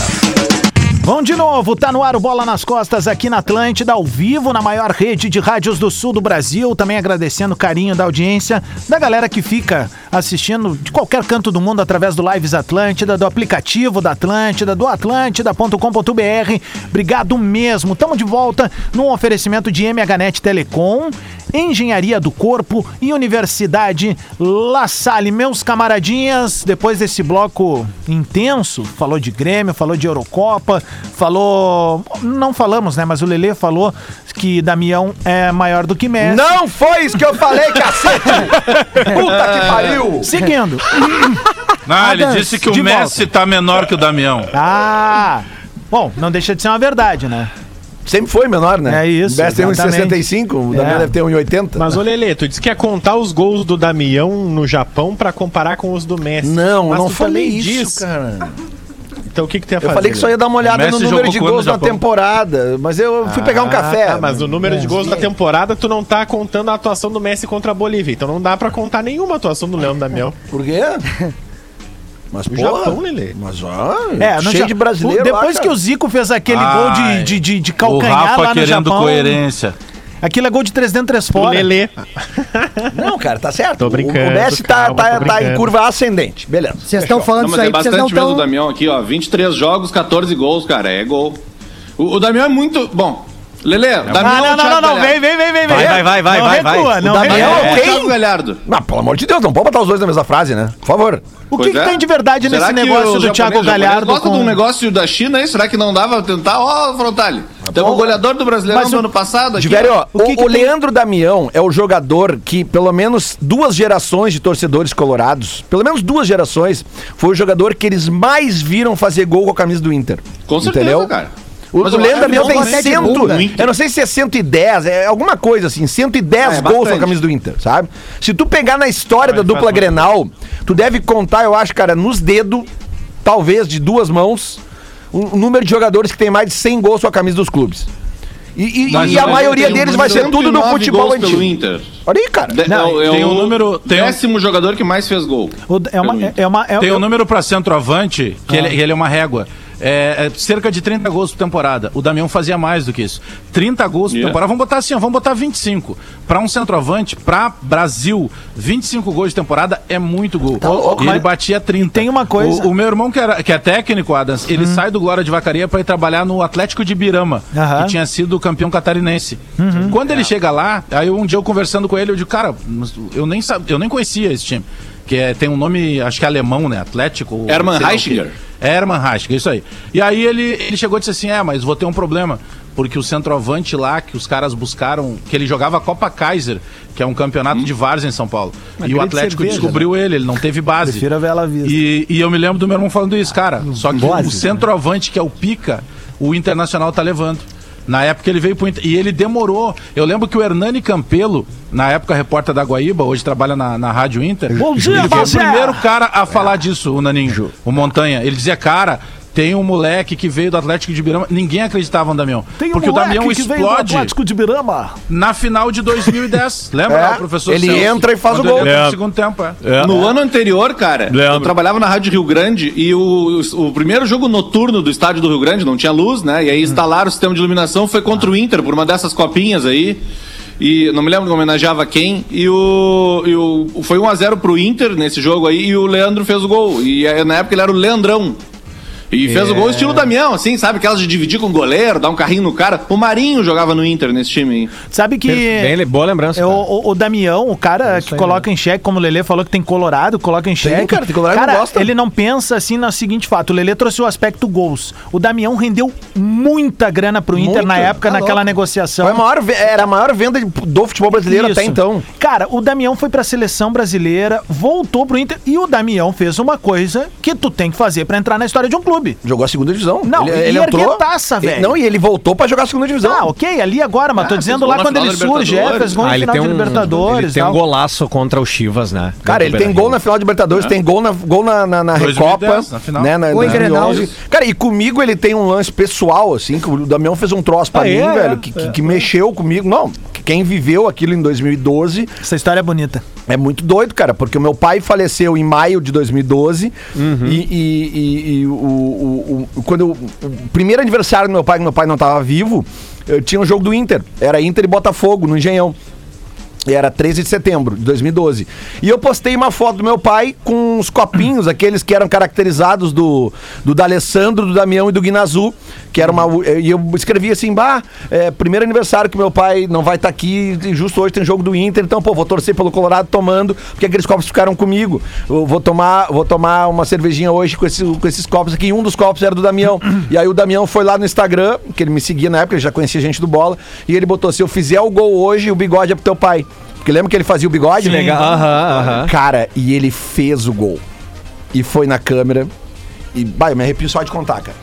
Vamos de novo, tá no ar o Bola nas Costas aqui na Atlântida, ao vivo, na maior rede de rádios do sul do Brasil. Também agradecendo o carinho da audiência, da galera que fica assistindo de qualquer canto do mundo através do Lives Atlântida, do aplicativo da Atlântida, do atlântida.com.br. Obrigado mesmo. Tamo de volta num oferecimento de MHNet Telecom, Engenharia do Corpo e Universidade La Salle. Meus camaradinhas, depois desse bloco intenso, falou de Grêmio, falou de Eurocopa, falou. Não falamos, né? Mas o Lelê falou que Damião é maior do que Messi. Não foi isso que eu falei, cacete! (laughs) Puta que pariu! Seguindo. (laughs) Não, ele disse que o Messi tá menor que o Damião. Ah! Bom, não deixa de ser uma verdade, né? Sempre foi menor, né? É isso, O Messi tem exatamente. 1,65, o Damião É. deve ter 1,80. Mas, ô Lelê, tu disse que ia contar os gols do Damião no Japão pra comparar com os do Messi. Não, Mas não falei isso, diz cara. Então o que, que tem a Eu fazer? falei que só ia dar uma olhada no número de gols na Japão? temporada, mas eu fui pegar um café. Ah, mas o número de gols da temporada, tu não tá contando a atuação do Messi contra a Bolívia. Então não dá pra contar nenhuma atuação do Leandro Damião. Por quê? Mas, O porra, Japão, Lelê. Mas, ó, É, no cheio Ja- de brasileiro o- Depois lá, que o Zico fez aquele Ai, gol de, de, de, de O calcanhar Rafa lá no querendo Japão. coerência. Aquilo é gol de três dentro, três fora. Lelê. (laughs) Não, cara, tá certo. Tô O- brincando, O Messi tá, calma, tá, tá em curva ascendente. Beleza. Vocês estão falando Não, isso mas aí, é porque vocês não bastante mesmo o. Damião aqui, ó. 23 jogos, 14 gols, cara. É gol. O, o Damião é muito. Bom, Lele, Ah, Damião não, ou não, não, não, Galhardo? vem, vem, vem, vem. Vai, vem. vai, vai, vai, não vai, vai. recua, não O Damião é quem? Thiago Galhardo? Mas, pelo amor de Deus, não pode botar os dois na mesma frase, né? Por favor. O que, Pois que é. tem de verdade Será nesse que negócio o do Thiago Galhardo gosta com... de um negócio da China aí? Será que não dava tentar? Ó, Frontale. Teve o goleador do Brasileirão Mas do ano passado aqui. Diverio, ó, O o, que que o tem- Leandro Damião é o jogador que, pelo menos duas gerações de torcedores colorados, pelo menos duas gerações, foi o jogador que eles mais viram fazer gol com a camisa do Inter. Com certeza, Entendeu? cara. O, Mas o Leandro Damião não tem vai ser cento, bunda. eu não sei se é 110, é alguma coisa assim, 110 É, gols com a camisa do Inter, sabe? Se tu pegar na história da Mas dupla faz muito. Grenal, tu deve contar, eu acho, cara, nos dedos, talvez de duas mãos, o, número de jogadores que tem mais de 100 gols com a camisa dos clubes. E, e- e a maioria tem deles um vai ser tudo no 109 futebol gols antigo. pelo Inter. Olha aí, cara. De- Não, é, é tem o um número- tem um- décimo jogador que mais fez gol. O- É uma... É, é uma é, Tem um número pra centroavante, que ele, ele é uma régua. É, é cerca de 30 gols por temporada. O Damião fazia mais do que isso. 30 gols por Yeah. temporada. Vamos botar assim, ó, vamos botar 25. Pra um centroavante, pra Brasil, 25 gols de temporada é muito gol. louco, e ele mas batia 30. tem uma coisa- O, o meu irmão, que, era, que é técnico, Adams, ele sai do Glória de Vacaria pra ir trabalhar no Atlético de Birama, Aham. que tinha sido campeão catarinense. Quando ele chega lá, aí um dia eu conversando com ele, eu digo, cara, eu nem, sab... eu nem conhecia esse time. Que é, tem um nome, acho que é alemão, né? Atlético. Hermann sei Hermann Heichinger, isso aí. E aí ele, ele chegou e disse assim: é, mas vou ter um problema. Porque o centroavante lá que os caras buscaram, que ele jogava a Copa Kaiser, que é um campeonato de várzea em São Paulo. e o Atlético cerveja, descobriu ele, ele não teve base. Prefiro a Bela Vista. E, e eu me lembro do meu irmão falando isso, cara. Só que o centroavante, que é o pica, o Internacional tá levando. Na época ele veio pro Inter. E ele demorou. Eu lembro que o Hernani Campelo, na época repórter da Guaíba, hoje trabalha na, na Rádio Inter. Bom dia, ele foi o primeiro cara a falar disso, o Naninho, o Montanha. Ele dizia, cara. Tem um moleque que veio do Atlético de Birama. Ninguém acreditava no Damião. Tem um porque o Damião que veio do explode Atlético de Birama. na final de 2010. (laughs) Lembra, É, lá, o professor ele Celso? entra e faz o gol. ele entra no segundo tempo, é. No ano anterior, cara, eu trabalhava na Rádio Rio Grande e o, o, o primeiro jogo noturno do estádio do Rio Grande não tinha luz, né? E aí instalaram o sistema de iluminação, foi contra o Inter por uma dessas copinhas aí. E não me lembro que homenageava quem. E o, e o foi 1x0 pro Inter nesse jogo aí e o Leandro fez o gol. E aí, na época ele era o Leandrão. E fez o gol estilo Damião, assim, sabe? Aquelas de dividir com o goleiro, dar um carrinho no cara. O Marinho jogava no Inter nesse time aí. Sabe que... Bem, boa lembrança. É, o, o, Damião, o cara que coloca em xeque, como o Lelê falou que tem Colorado, coloca em xeque. cara, tem Colorado que Cara, não gosta. ele não pensa assim no seguinte fato. O Lelê trouxe o aspecto gols. O Damião rendeu muita grana pro Inter Muito, na época, tá naquela louco. negociação. Foi a maior, era a maior venda do futebol brasileiro até Isso. então. Cara, o Damião foi pra seleção brasileira, voltou pro Inter e o Damião fez uma coisa que tu tem que fazer pra entrar na história de um clube. Jogou a segunda divisão. Não, e erguer taça, Ele- velho. Não, e ele voltou pra jogar a segunda divisão. Ah, ok, ali agora, mas tô Ah, dizendo fez lá na quando ele surge, é, fez gol Ah, na ele final tem de um, Libertadores. ele tem um golaço contra o Chivas, né? Cara, ele tem gol na final de Libertadores, tem gol na, gol na, na, na 2010, Recopa, na final. né? Na, Gol em 2011. Grenal. Cara, e comigo ele tem um lance pessoal, assim, que o Damião fez um troço pra Ah, mim, é, velho, é, que, que, que mexeu comigo. Não, que quem viveu aquilo em 2012 Essa história é bonita. é muito doido, cara, porque o meu pai faleceu em maio de 2012 Uhum. e, e- e- e o, o- o- quando eu- o primeiro aniversário do meu pai, que meu pai não tava vivo, eu tinha um jogo do Inter. Era Inter e Botafogo, no Engenhão. Era 13 de setembro de 2012. E eu postei uma foto do meu pai com os copinhos, aqueles que eram caracterizados do, do D'Alessandro, do Damião e do Guinazu, que era uma. E eu escrevi assim: bah, é, primeiro aniversário que meu pai não vai estar aqui, e justo hoje tem jogo do Inter, então, pô, vou torcer pelo Colorado tomando, porque aqueles copos ficaram comigo. Eu vou tomar, vou tomar uma cervejinha hoje com, esse- com esses copos aqui. E um dos copos era do Damião. e aí o Damião foi lá no Instagram, que ele me seguia na época, ele já conhecia gente do bola, e ele botou: se eu fizer o gol hoje, o bigode é pro teu pai. Porque lembra que ele fazia o bigode? Legal. Aham, aham. Cara, e ele fez o gol. E foi na câmera. E, bah, eu me arrepio só de contar, cara.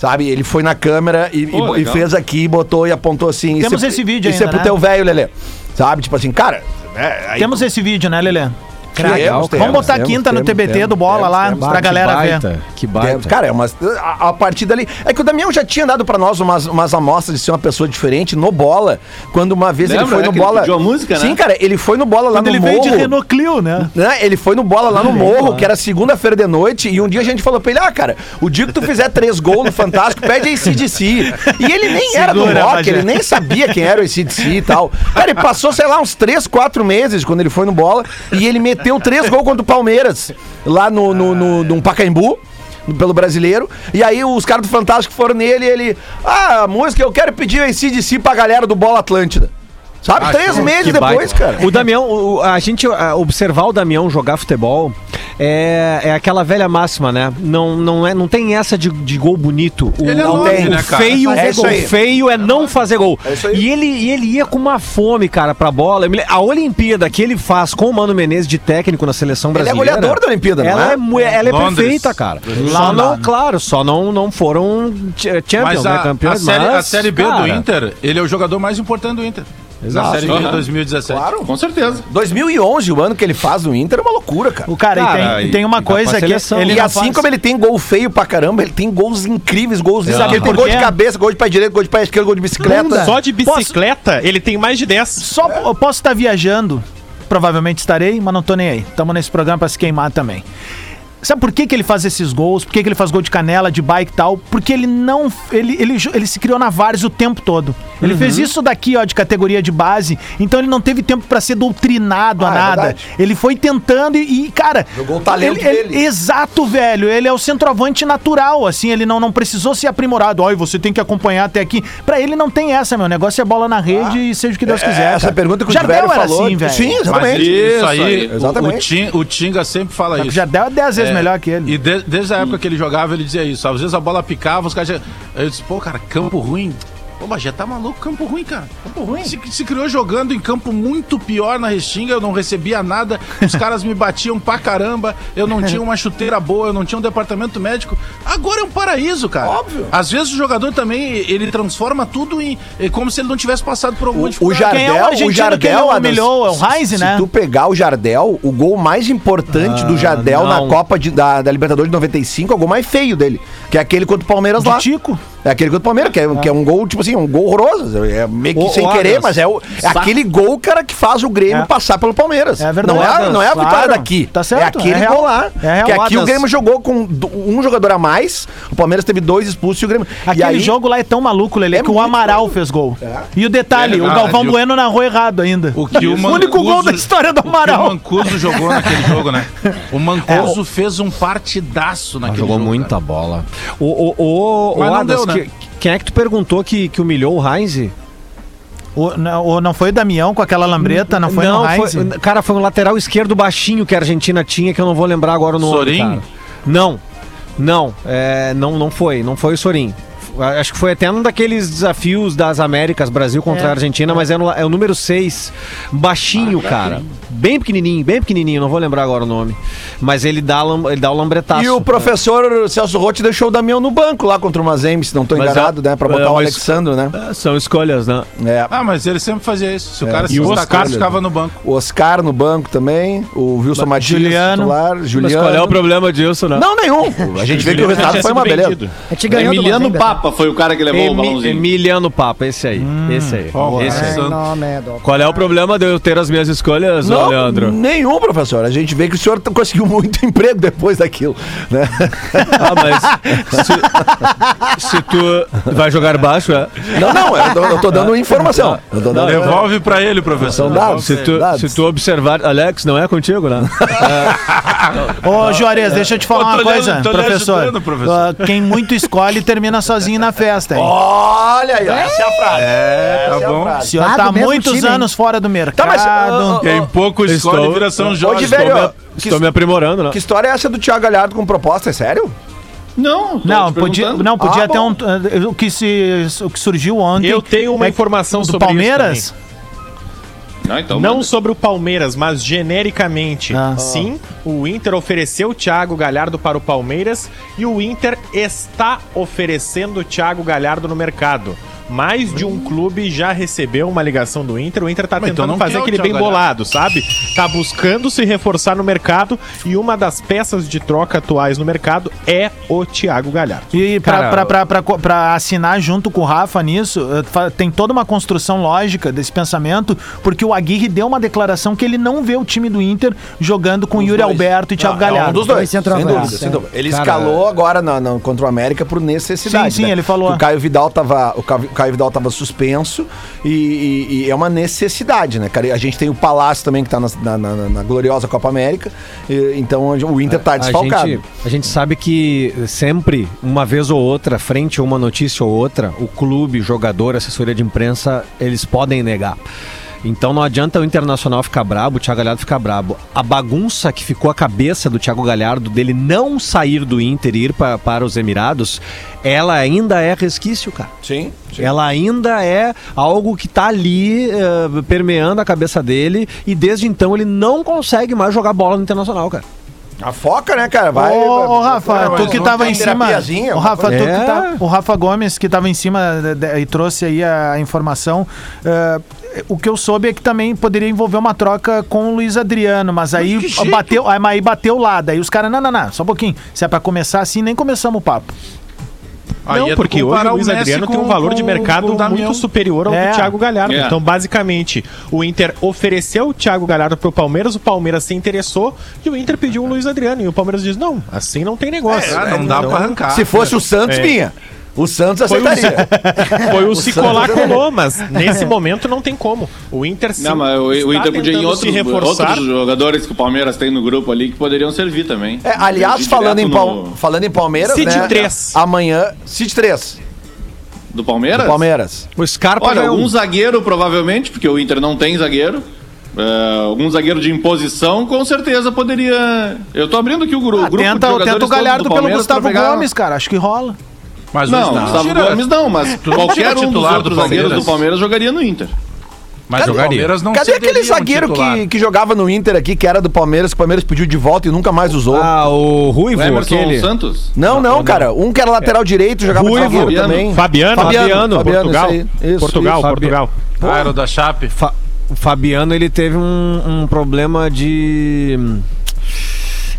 Sabe? Ele foi na câmera e, Pô, e- e legal. fez aqui, botou e apontou assim. Temos isso é- esse vídeo Isso é ainda, pro né? teu velho, Lelê. Sabe? Tipo assim, cara. é, aí- Temos esse vídeo, né, Lelê? Vamos temos, botar temos, quinta no temos, TBT temos, do Bola temos, lá, temos. pra galera ver. baita, que Temos. baita. Cara, é umas, a, a partida ali. É que o Damião já tinha dado pra nós umas, umas amostras de ser uma pessoa diferente no bola. Quando uma vez Lembra, ele foi né, no que ele bola. pediu a música, né? Sim, cara, ele foi no bola lá Quando no ele morro. veio de Renault Clio, né? né? Ele foi no bola lá no morro, que era segunda-feira de noite, e um dia a gente falou pra ele: Ah, cara, o dia que tu fizer três gols no Fantástico, pede a ACDC. E ele nem era do Segura, rock, ele nem sabia quem era o ACDC e tal. Cara, ele passou, sei lá, uns três, quatro meses quando ele foi no bola, e ele meteu três gols contra o Palmeiras, lá no, no, no, no Pacaembu. Pelo brasileiro, e aí os caras do Fantástico foram nele e ele. Ah, a música, eu quero pedir o ACDC pra galera do Bola Atlântida. Sabe? Três meses depois, baita. cara. O Damião, o- a gente a, observar o Damião jogar futebol é, é aquela velha máxima, né? Não, não, é, não tem essa de, de gol bonito. O, Ele é o- nove, o né, cara? feio, É aí. feio é não fazer gol. É. E ele, e ele ia com uma fome, cara, pra bola. A Olimpíada que ele faz com o Mano Menezes de técnico na seleção Ele é brasileira. goleador da Olimpíada, não ela é? é? ela é Londres. perfeita, cara. Só não, claro, só não, não foram ch- champions, Mas a, né, a, campeões, série, a mas, série B do cara, Inter, ele é o jogador mais importante do Inter. Exato. Na série B de Aham. 2017. Claro. Com certeza. 2011, o ano que ele faz no Inter, é uma loucura, cara. O cara, e Cara, tem, e- tem uma e dá pra coisa que seleção. ele e assim faz- como ele tem gol feio pra caramba, ele tem gols incríveis, gols Sabe Ele tem por gol de cabeça, gol de pé direito, gol de pé esquerdo, gol de bicicleta. Só de bicicleta, ele tem mais de 10. Só eu posso estar viajando, provavelmente estarei, mas não tô nem aí. Estamos nesse programa pra se queimar também. Sabe por que, que ele faz esses gols? Por que, que ele faz gol de canela, de bike e tal? Porque ele não. Ele, ele, ele se criou na Várzea o tempo todo. Ele fez Uhum. isso daqui, ó, de categoria de base. Então ele não teve tempo pra ser doutrinado a Ah, é nada. verdade. ele foi tentando e, e, cara. Jogou o talento ele- ele- dele. Exato, velho. Ele é o centroavante natural, assim. Ele não, não precisou ser aprimorado. Ó, e você tem que acompanhar até aqui. Pra ele não tem essa, meu. O negócio é bola na rede e seja o que Deus É, quiser. essa cara. pergunta que o Jardel era falou. assim, velho. Sim, Mas exatamente. isso Isso aí, aí, o- o, exatamente. O Tinga sempre fala O isso. Jardel é 10 vezes Melhor que ele. E de- desde a época que ele jogava, ele dizia isso. Às vezes a bola picava, os caras. Eu disse, pô, cara, campo ruim. Mas já tá maluco, campo ruim, cara. Campo ruim. Se, se criou jogando em campo muito pior na Restinga, eu não recebia nada, os caras me batiam pra caramba, eu não tinha uma chuteira boa, eu não tinha um departamento médico. Agora é um paraíso, cara. Óbvio. Às vezes o jogador também, ele transforma tudo em. é como se ele não tivesse passado por alguma O, o. Quem é o Jardel, o que Jardel, humilhou? É o se- Heinz, se, né? tu pegar o Jardel, o gol mais importante do Jardel não. na Copa de- da, da Libertadores de 95 é o gol mais feio dele, que é aquele contra o Palmeiras De lá. Tico? É aquele contra o Palmeiras, que é, que é um gol, tipo assim, um gol horroroso. É meio que Ô, sem querer, mas é, o, é aquele gol, cara, que faz o Grêmio É. passar pelo Palmeiras. É verdade. Não é, a- não é a Claro. vitória daqui. Tá certo, É aquele é real. gol lá. É real. que aqui o. Grêmio jogou com um jogador a mais, o Palmeiras teve dois expulsos e o Grêmio. Aquele aí, jogo lá é tão maluco, Lelê, É que o Amaral fez gol. É. E o detalhe, É o. Galvão o- Bueno narrou errado ainda. O que o, O único gol da história do O que o Amaral. Mancuso jogou naquele jogo, né? O Mancuso fez um partidaço naquele jogou jogo. muita cara. bola. O, o, o, o Mas não Adas, deu, né? que- quem é que tu perguntou que, que humilhou o Heinz? O, não, o- não foi o Damião com aquela lambreta, não foi no Heinz? foi, cara, foi um lateral esquerdo baixinho que a Argentina tinha, que eu não vou lembrar agora o nome. Sorin? cara. Não, não, é, não, não foi, não foi o Sorin. Acho que foi até um daqueles desafios das Américas, Brasil contra É. a Argentina, mas é, no- é o número 6. Baixinho, cara. Bem pequenininho, bem pequenininho, não vou lembrar agora o nome. Mas ele dá, ele dá o lambretaço. E o professor Celso Rotti deixou o Damião no banco lá contra o Mazembe, se não tô Mas enganado, é- né? Pra é, botar o mas- Alexandro, né? É, São escolhas, né? É. Ah, mas ele sempre fazia isso. Se o cara se E o Oscar- ficava no banco. O Oscar no banco também, o Wilson Matias, Juliano. titular, Mas Juliano. qual é o problema disso, né? Não, nenhum. (laughs) A gente vê que o resultado foi uma beleza. A gente ganhou Emiliano Mazembe, Papa foi o cara que levou o Emi- balãozinho. Emiliano Papa, esse aí. esse aí. Ó, esse aí. Do- Qual é o problema de eu ter as minhas escolhas, Não, Leandro? nenhum, professor. A gente vê que o senhor t- conseguiu muito (laughs) emprego depois daquilo, né? Ah, mas se, se tu vai jogar baixo, é? Não, não, eu tô, eu tô dando informação. Eu tô dando Devolve pra ele, professor. São dados. Se tu, Dados. se tu observar, Alex, não é contigo, né? Ô, Juarez, deixa eu te falar Ô, uma coisa, professor. ajudando, professor. Ah, quem muito escolhe termina sozinho na festa, hein? Olha aí, ó, essa é a frase. É, tá Essa é a bom. O frase. senhor Ah, tá há mesmo muitos time, hein? anos fora do mercado. Tá, mas, ah, ah, Quem pouco escolhe Estou- vira São Jorge. Estou, me, que- estou me aprimorando, né? Que história é essa do Thiago Galhardo com proposta? É sério? Não, tô Não, te podia, perguntando. não, podia Ah, ter bom. um. O que, se, o que surgiu ontem. Eu tenho uma é informação do sobre isso Palmeiras? Não, então Não manda. sobre o Palmeiras, mas genericamente. Ah. Sim, o Inter ofereceu o Thiago Galhardo para o Palmeiras e o Inter está oferecendo o Thiago Galhardo no mercado. Mais de um clube já recebeu uma ligação do Inter. O Inter tá Mas então tentando não fazer aquele bem bolado, sabe? Tá buscando se reforçar no mercado e uma das peças de troca atuais no mercado é o Thiago Galhardo. E pra, Cara, pra, pra, pra, assinar junto com o Rafa nisso, eh, tem toda uma construção lógica desse pensamento, porque o Aguirre deu uma declaração que ele não vê o time do Inter jogando com Yuri Alberto e Thiago Não, é Galhardo. um dos dois, Dois sem dúvida, sem é. dúvida. Ele Cara, escalou agora na, na- contra o América por necessidade. Sim, sim, né? ele falou. O Caio Vidal tava, o Caio, Caio Vidal tava suspenso e, e- e é uma necessidade, né, cara? A gente tem o Palácio também que tá na, na- na- na gloriosa Copa América, e- então o Inter tá A desfalcado. gente, a gente sabe que sempre, uma vez ou outra, frente a uma notícia ou outra, o clube, jogador, assessoria de imprensa, eles podem negar. Então não adianta o Internacional ficar brabo, o Thiago Galhardo ficar brabo. A bagunça que ficou a cabeça do Thiago Galhardo dele não sair do Inter e ir pa- para os Emirados, ela ainda é resquício, cara. Sim, sim. Ela ainda é algo que tá ali eh, permeando a cabeça dele e desde então ele não consegue mais jogar bola no Internacional, cara. A foca, né, cara? Vai. Ô, ô, Rafa, tu que tava tem em cima. O Rafa, tu coisa? que É. tá, o Rafa Gomes, que tava em cima de- de- e trouxe aí a, informação. eh, o que eu soube é que também poderia envolver uma troca com o Luiz Adriano, mas aí bateu, aí, mas aí bateu lá. Daí os caras, não, não, não, só um pouquinho. Se é pra começar assim, nem começamos o papo. Aí não, é tu porque hoje o Luiz Adriano tem um com- valor de com- mercado com muito superior ao É. do Thiago Galhardo. É. Então, basicamente, o Inter ofereceu o Thiago Galhardo pro Palmeiras, o Palmeiras se interessou e o Inter pediu o Luiz Adriano. E o Palmeiras diz: não, assim não tem negócio. Ah, não dá Então, pra arrancar. Se fosse o Santos, É. vinha. O Santos Foi o, aceitaria. (laughs) foi o se Santos colar colou, mas nesse momento não tem como. O Inter sim Não, mas o, o Inter podia ir em outros, se reforçar. outros jogadores que o Palmeiras tem no grupo ali que poderiam servir também. É, aliás, falando em, no- falando em Palmeiras, City né? 3. Amanhã, City 3. Do Palmeiras? Do Palmeiras. O Scarpa Olha, é um- algum zagueiro provavelmente, porque o Inter não tem zagueiro. É, algum zagueiro de imposição, com certeza poderia. Eu tô abrindo aqui o, gru Ah, grupo tenta, de jogadores tenta o Galhardo pelo Gustavo pegar- Gomes, cara. Acho que rola. Mas Não, hoje Gustavo Tira- Gomes não, mas não qualquer um dos titular do outros zagueiros Palmeiras. do Palmeiras jogaria no Inter. Mas Cadê- o Palmeiras não Cadê aquele um zagueiro titular. que, que jogava no Inter aqui, que era do Palmeiras, que o Palmeiras pediu de volta e nunca mais usou? Ah, o Ruivo, O Emerson aquele. Santos? não, não, cara. Um que era lateral direito, jogava de Ruivo. zagueiro Fabiano. também. Fabiano, Fabiano, Fabiano, Portugal. isso aí. Isso, Portugal, isso. Portugal. Ah, era o da Chape. Fa- o Fabiano, ele teve um, um problema de.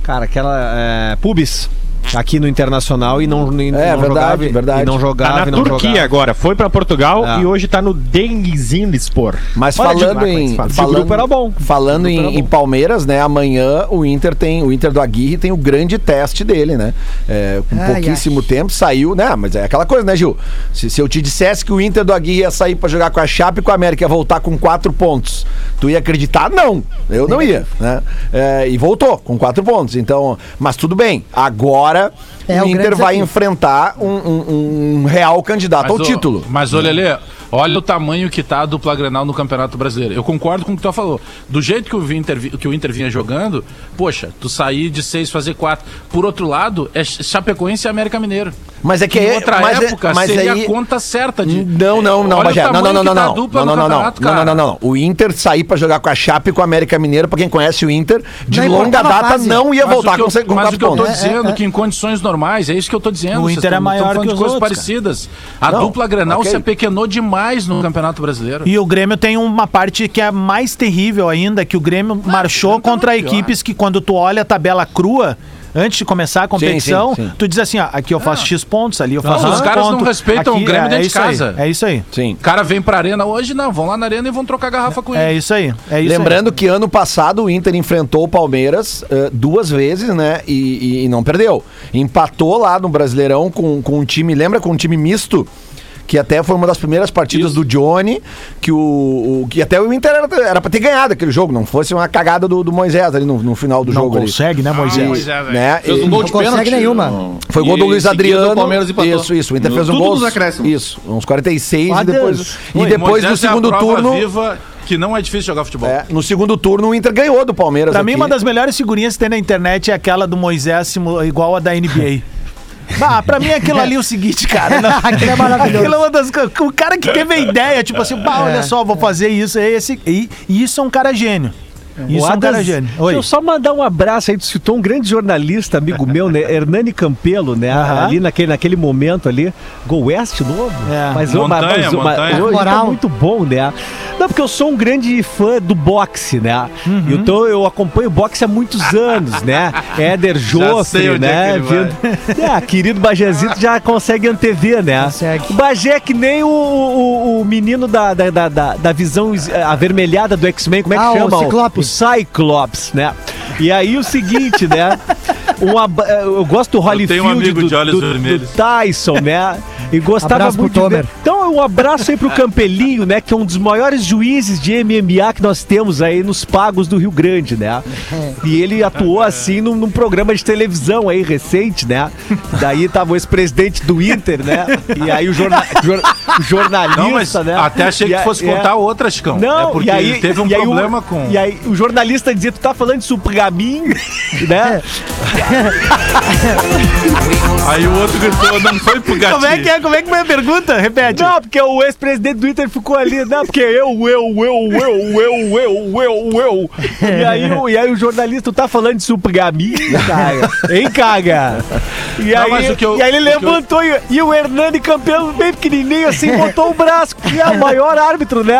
Cara, aquela. É, pubis. Aqui no Internacional e não, e É, não verdade, jogava. verdade. E não jogava, Tá e na não Turquia jogava. agora, foi pra Portugal É. e hoje tá no Denizlispor. Mas de falando que em. Falando, grupo era bom. Falando em, era em bom. Palmeiras, né? Amanhã o Inter tem. O Inter do Aguirre tem o grande teste dele, né? É, com Ai, pouquíssimo tempo saiu, né? Mas é aquela coisa, né, Gil? Se, se eu te dissesse que o Inter do Aguirre ia sair pra jogar com a Chape e com a América ia voltar com quatro pontos, tu ia acreditar? Não, eu não ia, né? É, e voltou com quatro pontos. Então, mas tudo bem. Agora É o o Inter vai desafio. enfrentar um, um- um real candidato ao ô, título. Mas, Lelê, olha o tamanho que tá a dupla Grenal no Campeonato Brasileiro. Eu concordo com o que tu falou. Do jeito que o Inter, que o Inter vinha jogando, poxa, tu sair de seis fazer quatro. Por outro lado, é Chapecoense e América Mineiro. Mas é que em é- outra mas é- época mas seria aí- a conta certa de. Não, não, não, Olha o Bagé. Não, não, tamanho não, que não, tá não. Não, não, não, não. Não, não, não, não. O Inter sair pra jogar com a Chape e com a América Mineiro, pra quem conhece o Inter, de Não longa data fase. não ia Mas voltar o que eu- com, com mas quatro o que eu tô pontos. dizendo, É, é. que em condições normais, é isso que eu tô dizendo. O vocês Inter é maior que de os coisas outros, parecidas. A Não, dupla Grenal ok. se apequenou demais no Campeonato Brasileiro. E o Grêmio tem uma parte que é mais terrível ainda, que o Grêmio marchou Grêmio tá contra muito pior. equipes que quando tu olha a tabela crua, antes de começar a competição, sim, sim. tu diz assim, ó, aqui eu faço X pontos, ali eu faço Os Y caras não respeitam o Aqui- Grêmio é, dentro é de isso aí, casa. é isso aí. Sim. O cara vem pra arena hoje, não, vão lá na arena e vão trocar garrafa com ele. É isso aí. É isso Lembrando que ano passado o Inter enfrentou o Palmeiras eh, duas vezes, né? E, e- e não perdeu. Empatou lá no Brasileirão com, com um time, lembra? Com um time misto. Que até foi uma das primeiras partidas Isso. do Johnny, que o, o- que até o Inter era, era pra ter ganhado aquele jogo, não fosse uma cagada do, do Moisés ali no, no final do. Não jogo. ali. consegue, né, Moisés? Moisés, velho. né? Fez um E- gol de consegue pênalti. nenhuma. no- Foi gol do e Luiz Adriano. O Palmeiras empatou. Isso, isso. O Inter No- fez um gol. Isso, uns 46 e depois. E Oi, depois Moisés no é a segundo prova turno. viva que não é difícil jogar futebol. é, no segundo turno o Inter ganhou do Palmeiras. Pra mim, aqui. uma das melhores figurinhas que tem na internet é aquela do Moisés igual a da NBA. (laughs) Ah, pra mim aquilo ali é o seguinte, cara. não- (laughs) Aquilo é maravilhoso. Aquilo é uma das O cara que teve a ideia, tipo assim, bah, olha só, vou fazer isso. é Esse, e, e isso é um cara gênio. Isso O é um. Deixa Oi. eu só mandar um abraço aí. Tu citou um grande jornalista, amigo meu, né? (laughs) Hernani Campelo, né? Aham. Ali naquele, naquele momento ali. Go West novo? É. Mas, Montanha, mas, hoje tá muito bom, né? Não, porque eu sou um grande fã do boxe, né? Uhum. Então eu acompanho boxe há muitos anos, né? (laughs) Éder sei Joffre, é né? que ele vai. Vindo- (laughs) É, querido Bagezito já consegue antever, né? Consegue. O Bagé é que nem o, o, o menino da, da, da, da- visão avermelhada do X-Men, como é que Ah, o chama? Ciclope. O Cyclops, né? E aí o seguinte, né? (laughs) Um ab- eu gosto do Holyfield, um amigo do, do- do. Tyson, né? (laughs) E gostava Abraço pro muito de. Então, um abraço aí pro Campelinho, né? Que é um dos maiores juízes de MMA que nós temos aí nos pagos do Rio Grande, né? E ele atuou assim num, num programa de televisão aí recente, né? Daí tava o ex-presidente do Inter, né? E aí o, jorna- jor- jornalista, Não, mas né? até achei E que a- fosse é. contar outra, Chicão. Não, é porque e aí, ele teve um e aí o- problema com. E aí o jornalista dizia, tu tá falando de supraminho, (laughs) né? Aí o outro gritou, não foi pro gatinho. Como é que é? Como é que foi a pergunta? Repete. Não, porque o ex-presidente do Inter ficou ali, não, porque eu, eu, eu, eu, eu, eu, eu, eu. E aí, o- e aí o jornalista tá falando de supraminho, cara. Hein, caga? E Não, aí, mas eu- e aí ele que eu- levantou e, e o Hernani Campelo, bem pequenininho assim, botou o braço, que é o maior árbitro, né?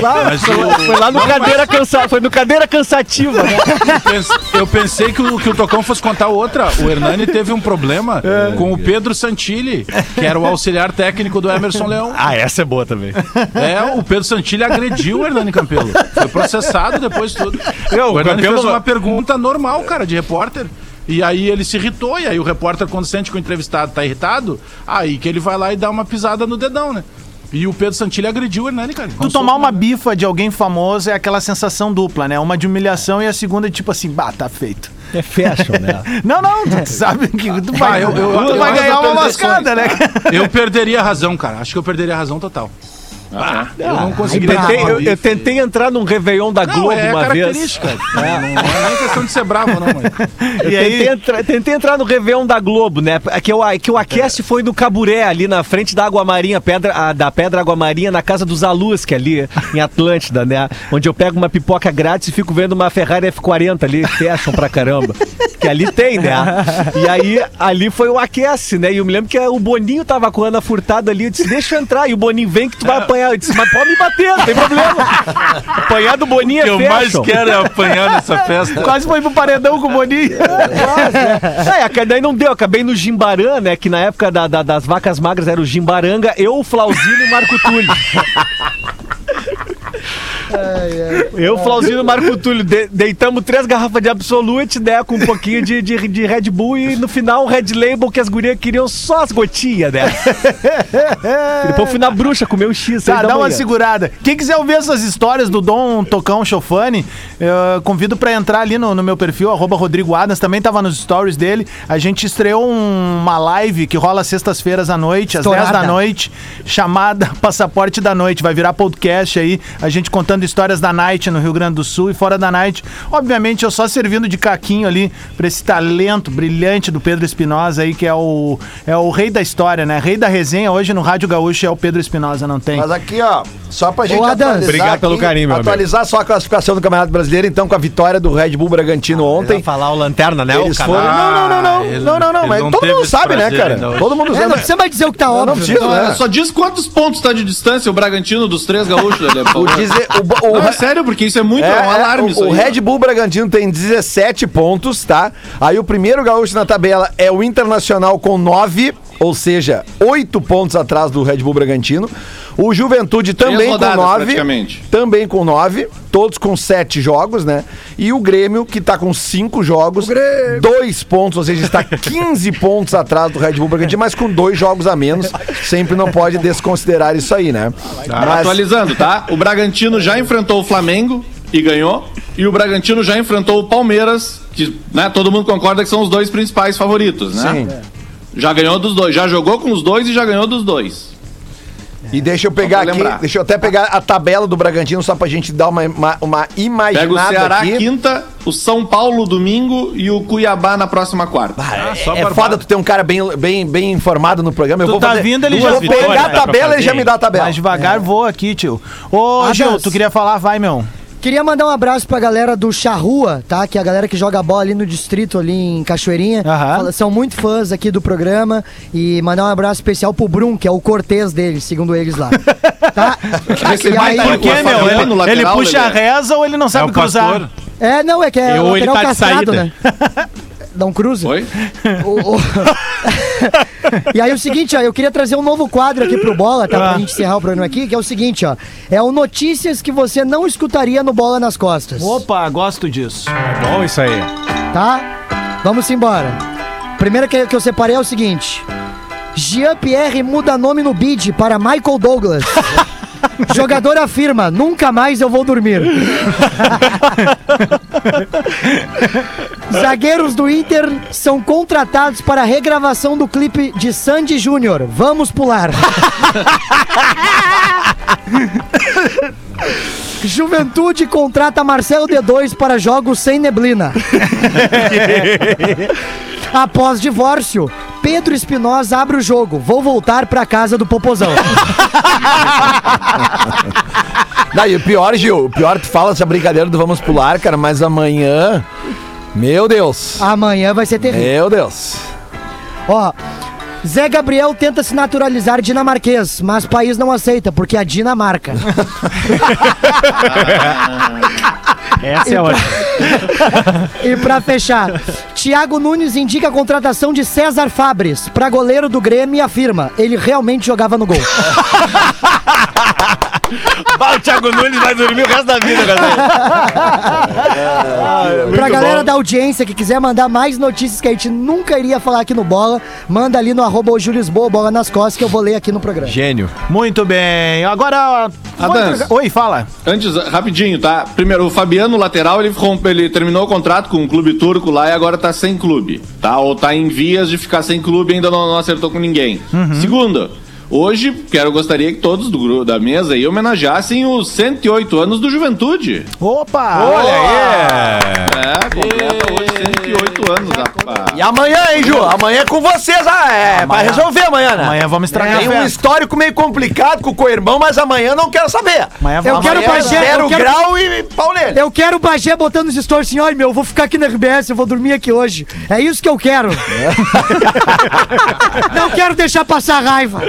Lá, Mas foi, lá- foi lá no cadeira cansa, foi no cadeira cansativa, né? Eu pense- Eu pensei que o, que o Tocão fosse contar outra. O Hernani teve um problema com o Pedro Santilli, que era o auxiliar técnico do Emerson Leão. Ah, essa é boa também. É, o Pedro Santilli agrediu o Hernani Campelo. Foi processado depois de tudo. O o Hernani Campelo- fez uma pergunta normal, cara, de repórter. E aí ele se irritou, e aí o repórter, quando sente que o entrevistado tá irritado, aí que ele vai lá e dá uma pisada no dedão, né? E o Pedro Santilli agrediu o Hernani, cara. Tu tomar uma bifa de alguém famoso é aquela sensação dupla, né? Uma de humilhação e a segunda, tipo assim, bah, tá feito. É fashion, né? (laughs) Não, não, tu sabe que tu vai, eu- eu- tu eu- vai eu- ganhar uma lascada, né? Eu perderia a razão, cara. Acho que eu perderia a razão total. Ah, eu não Eu conseguiria. tentei, tomar eu, eu tentei entrar num Réveillon da Não, Globo é uma vez. característica. Não, não é nem questão de ser bravo, não, mãe. (laughs) Eu E aí? tentei, entra- tentei entrar no Réveillon da Globo, né? Que o, que o aquece foi no Caburé, ali na frente da Água Marinha, pedra, a- da Pedra Água Marinha, na casa dos Alusque, ali em Atlântida, né? Onde eu pego uma pipoca grátis e fico vendo uma Ferrari F40 ali, fashion pra caramba. Que ali tem, né? E aí, ali foi o aquece, né? E eu me lembro que o Boninho tava com a Ana Furtado ali, eu disse, deixa eu entrar. E o Boninho vem que tu vai apanhar. Eu disse, mas pode me bater, não tem problema. Apanhar do Boninho O que é eu mais quero é apanhar nessa festa. Quase foi pro paredão com o Boninho. É, é, daí não deu, acabei no Jimbaran, né? Que na época da- da- das vacas magras era o Jimbaranga, eu, o Flauzino e o Marco Túlio. Eu, Flauzino Marco Túlio, de- deitamos três garrafas de Absolute, né? Com um pouquinho de, de, de Red Bull e no final um Red Label que as gurias queriam só as gotinhas, né? (laughs) Depois fui na bruxa comer um X. Tá, dá uma segurada. Quem quiser ouvir essas histórias do Dom Tocão Chofani, eu convido pra entrar ali no, no meu perfil, arroba Rodrigo Adams, também tava nos stories dele. A gente estreou um- uma live que rola sextas-feiras à noite, às 10 Estourada. da noite, chamada (laughs) Passaporte da Noite. Vai virar podcast aí, a gente contando histórias da Night no Rio Grande do Sul e fora da Night. Obviamente, eu só servindo de caquinho ali pra esse talento brilhante do Pedro Espinosa aí, que é o, é o rei da história, né? Rei da resenha hoje no Rádio Gaúcho é o Pedro Espinosa, não tem? Mas aqui, ó, só pra gente atualizar Obrigado pelo aqui, carinho, meu amigo. Atualizar só a classificação do Campeonato Brasileiro, então, com a vitória do Red Bull Bragantino Vai ontem. falar o Lanterna, né? Eles o foram. Não, não, não, não. Ah, ele- não, não, não. Mas não todo mundo sabe, né, cara? Todo mundo É, sabe. não precisa mais dizer o que tá Não, óbvio. não precisa, né? né? Só diz quantos pontos tá de distância o Bragantino dos três gaúchos, por O, dizer, o, o, Não, é sério, porque isso é muito é, um É, alarme. é, isso o, o. Red Bull Bragantino tem 17 pontos, tá? Aí o primeiro gaúcho na tabela é o Internacional com 9, ou seja, 8 pontos atrás do Red Bull Bragantino. O Juventude também com rodadas, 9. praticamente. Também com 9, todos com 7 jogos, né? E o Grêmio, que tá com 5 jogos, 2 pontos, ou seja, está 15 (laughs) pontos atrás do Red Bull Bragantino, mas com dois jogos a menos. Sempre não pode desconsiderar isso aí, né? Mas- Atualizando, tá? O Bragantino já enfrentou o Flamengo e ganhou. E o Bragantino já enfrentou o Palmeiras, que né, todo mundo concorda que são os dois principais favoritos, né? Sim. Já ganhou dos dois, já jogou com os dois e já ganhou dos dois. E deixa eu pegar aqui, lembrar. deixa eu até pegar a tabela do Bragantino só pra gente dar uma, uma, uma Pega o imaginada Ceará aqui. quinta, o São Paulo domingo e o Cuiabá na próxima quarta. Ah, só é barbada. foda tu ter um cara bem, bem, bem informado no programa. Eu Tu vou tá fazer- vindo, ele já vou vitória, pegar a tabela e já me dá a tabela. Mais devagar, voa aqui, tio. Ô, Adams. Gil, tu queria falar? Vai, meu. Queria mandar um abraço pra galera do Charrua, tá? Que é a galera que joga bola ali no distrito, ali em Cachoeirinha. Fala- São muito fãs aqui do programa. E mandar um abraço especial pro Brum, que é o Cortez deles, segundo eles lá. (laughs) tá? Esse E aí- Por quê, meu? Ele, lateral, ele puxa a Lelê. reza ou ele não sabe o cruzar? pastor. É, não, é que é Ou ele lateral tá de castrado, saída. né? Dá um cruze. Oi? (laughs) O- o- (laughs) e aí o seguinte, ó, eu queria trazer um novo quadro aqui pro Bola, tá? Pra gente encerrar o programa aqui, que é o seguinte, ó. É o Notícias que você não escutaria no Bola nas Costas. Opa, gosto disso. Bom isso aí. Tá? Vamos embora. Primeira que, que eu separei é o seguinte. Jean Pierre muda nome no bid para Michael Douglas. (laughs) (laughs) Jogador afirma, nunca mais eu vou dormir. (laughs) Zagueiros do Inter são contratados para a regravação do clipe de Sandy Júnior. Vamos pular. (laughs) Juventude contrata Marcelo D2 para jogos sem neblina. Após divórcio, Pedro Espinosa abre o jogo. Vou voltar pra casa do Popozão. (laughs) Daí, o pior, Gil, o pior tu fala essa brincadeira do vamos pular, cara, mas amanhã. Meu Deus. Amanhã vai ser terrível. Meu Deus. Ó, Zé Gabriel tenta se naturalizar dinamarquês, mas país não aceita, porque é Dinamarca. (laughs) Essa é ótima. (laughs) E pra fechar, Thiago Nunes indica a contratação de César Fabres pra goleiro do Grêmio e afirma, ele realmente jogava no gol. (laughs) (laughs) o Thiago Nunes vai dormir o resto da vida, galera. pra galera da audiência que quiser mandar mais notícias que a gente nunca iria falar aqui no Bola, manda ali no arroba o Júlio Lisboa, Bola nas costas, que eu vou ler aqui no programa. Gênio. Muito bem. Agora. Adams. entregar- Oi, fala. Antes, rapidinho, tá? Primeiro, o Fabiano, lateral, ele, ele terminou o contrato com um clube turco lá e agora tá sem clube, tá? Ou tá em vias de ficar sem clube e ainda não, não acertou com ninguém. Segundo, hoje, quero, gostaria que todos do grupo, da mesa aí homenageassem os 108 anos do Juventude. Opa! Olha aí. É, completa hoje 108 anos, rapaz. E amanhã, hein, Ju? Amanhã é com vocês. Ah, é, vai resolver amanhã, né? Amanhã vamos estragar Tem a um histórico meio complicado com o co-irmão, mas amanhã não quero saber. Amanhã Eu vamos. quero Amanhã é Bagé, zero eu quero- grau e pau nele. Eu quero o Bagé botando nos stories assim, olha meu, eu vou ficar aqui na RBS, eu vou dormir aqui hoje. É isso que eu quero. (laughs) Não quero deixar passar raiva.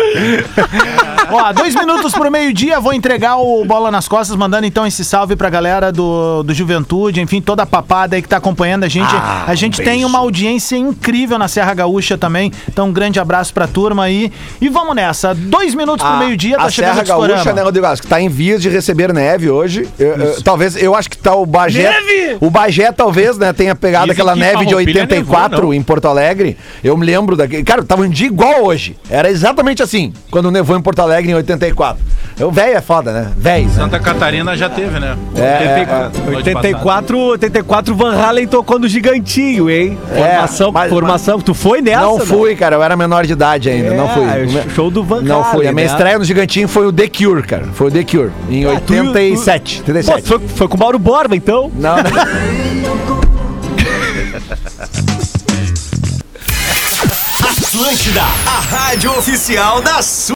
Ó, dois minutos pro meio-dia, vou entregar o Bola nas Costas, mandando então esse salve pra galera do, do Juventude, enfim, toda a papada aí que tá acompanhando a gente. Ah, a gente um tem uma audiência incrível na Serra Gaúcha também, então um grande abraço pra turma aí. E vamos nessa, dois minutos pro meio-dia, tá a chegando Serra. Gaúcha, né, Rodrigo? Acho que tá em vias de receber neve hoje. Eu- eu- talvez, eu acho que tá o Bagé. Neve! O Bagé talvez, né, tenha pegado Dizem aquela que neve de Farroupilha 84 nevou, em Porto Alegre. Eu me lembro daquele. Cara, tava um dia igual hoje. Era exatamente assim, quando nevou em Porto Alegre em 84. O velho é foda, né? Velho. Né? Santa Catarina já teve, né? É, é, é. 84, 84 Van Halen tocou no gigantinho, hein? É, Formação, mas- formação. Tu foi nessa? Não fui, cara. Eu era menor de idade ainda. não fui. É, show do Van Não fui. A Halen, minha né? estreia no Gigantinho foi o The Cure, cara. Foi o The Cure. Em Ah, tu- 87. Pô, 87. foi, foi com o Mauro Borba, então? Não, não. (laughs) Atlântida, a rádio oficial da sua.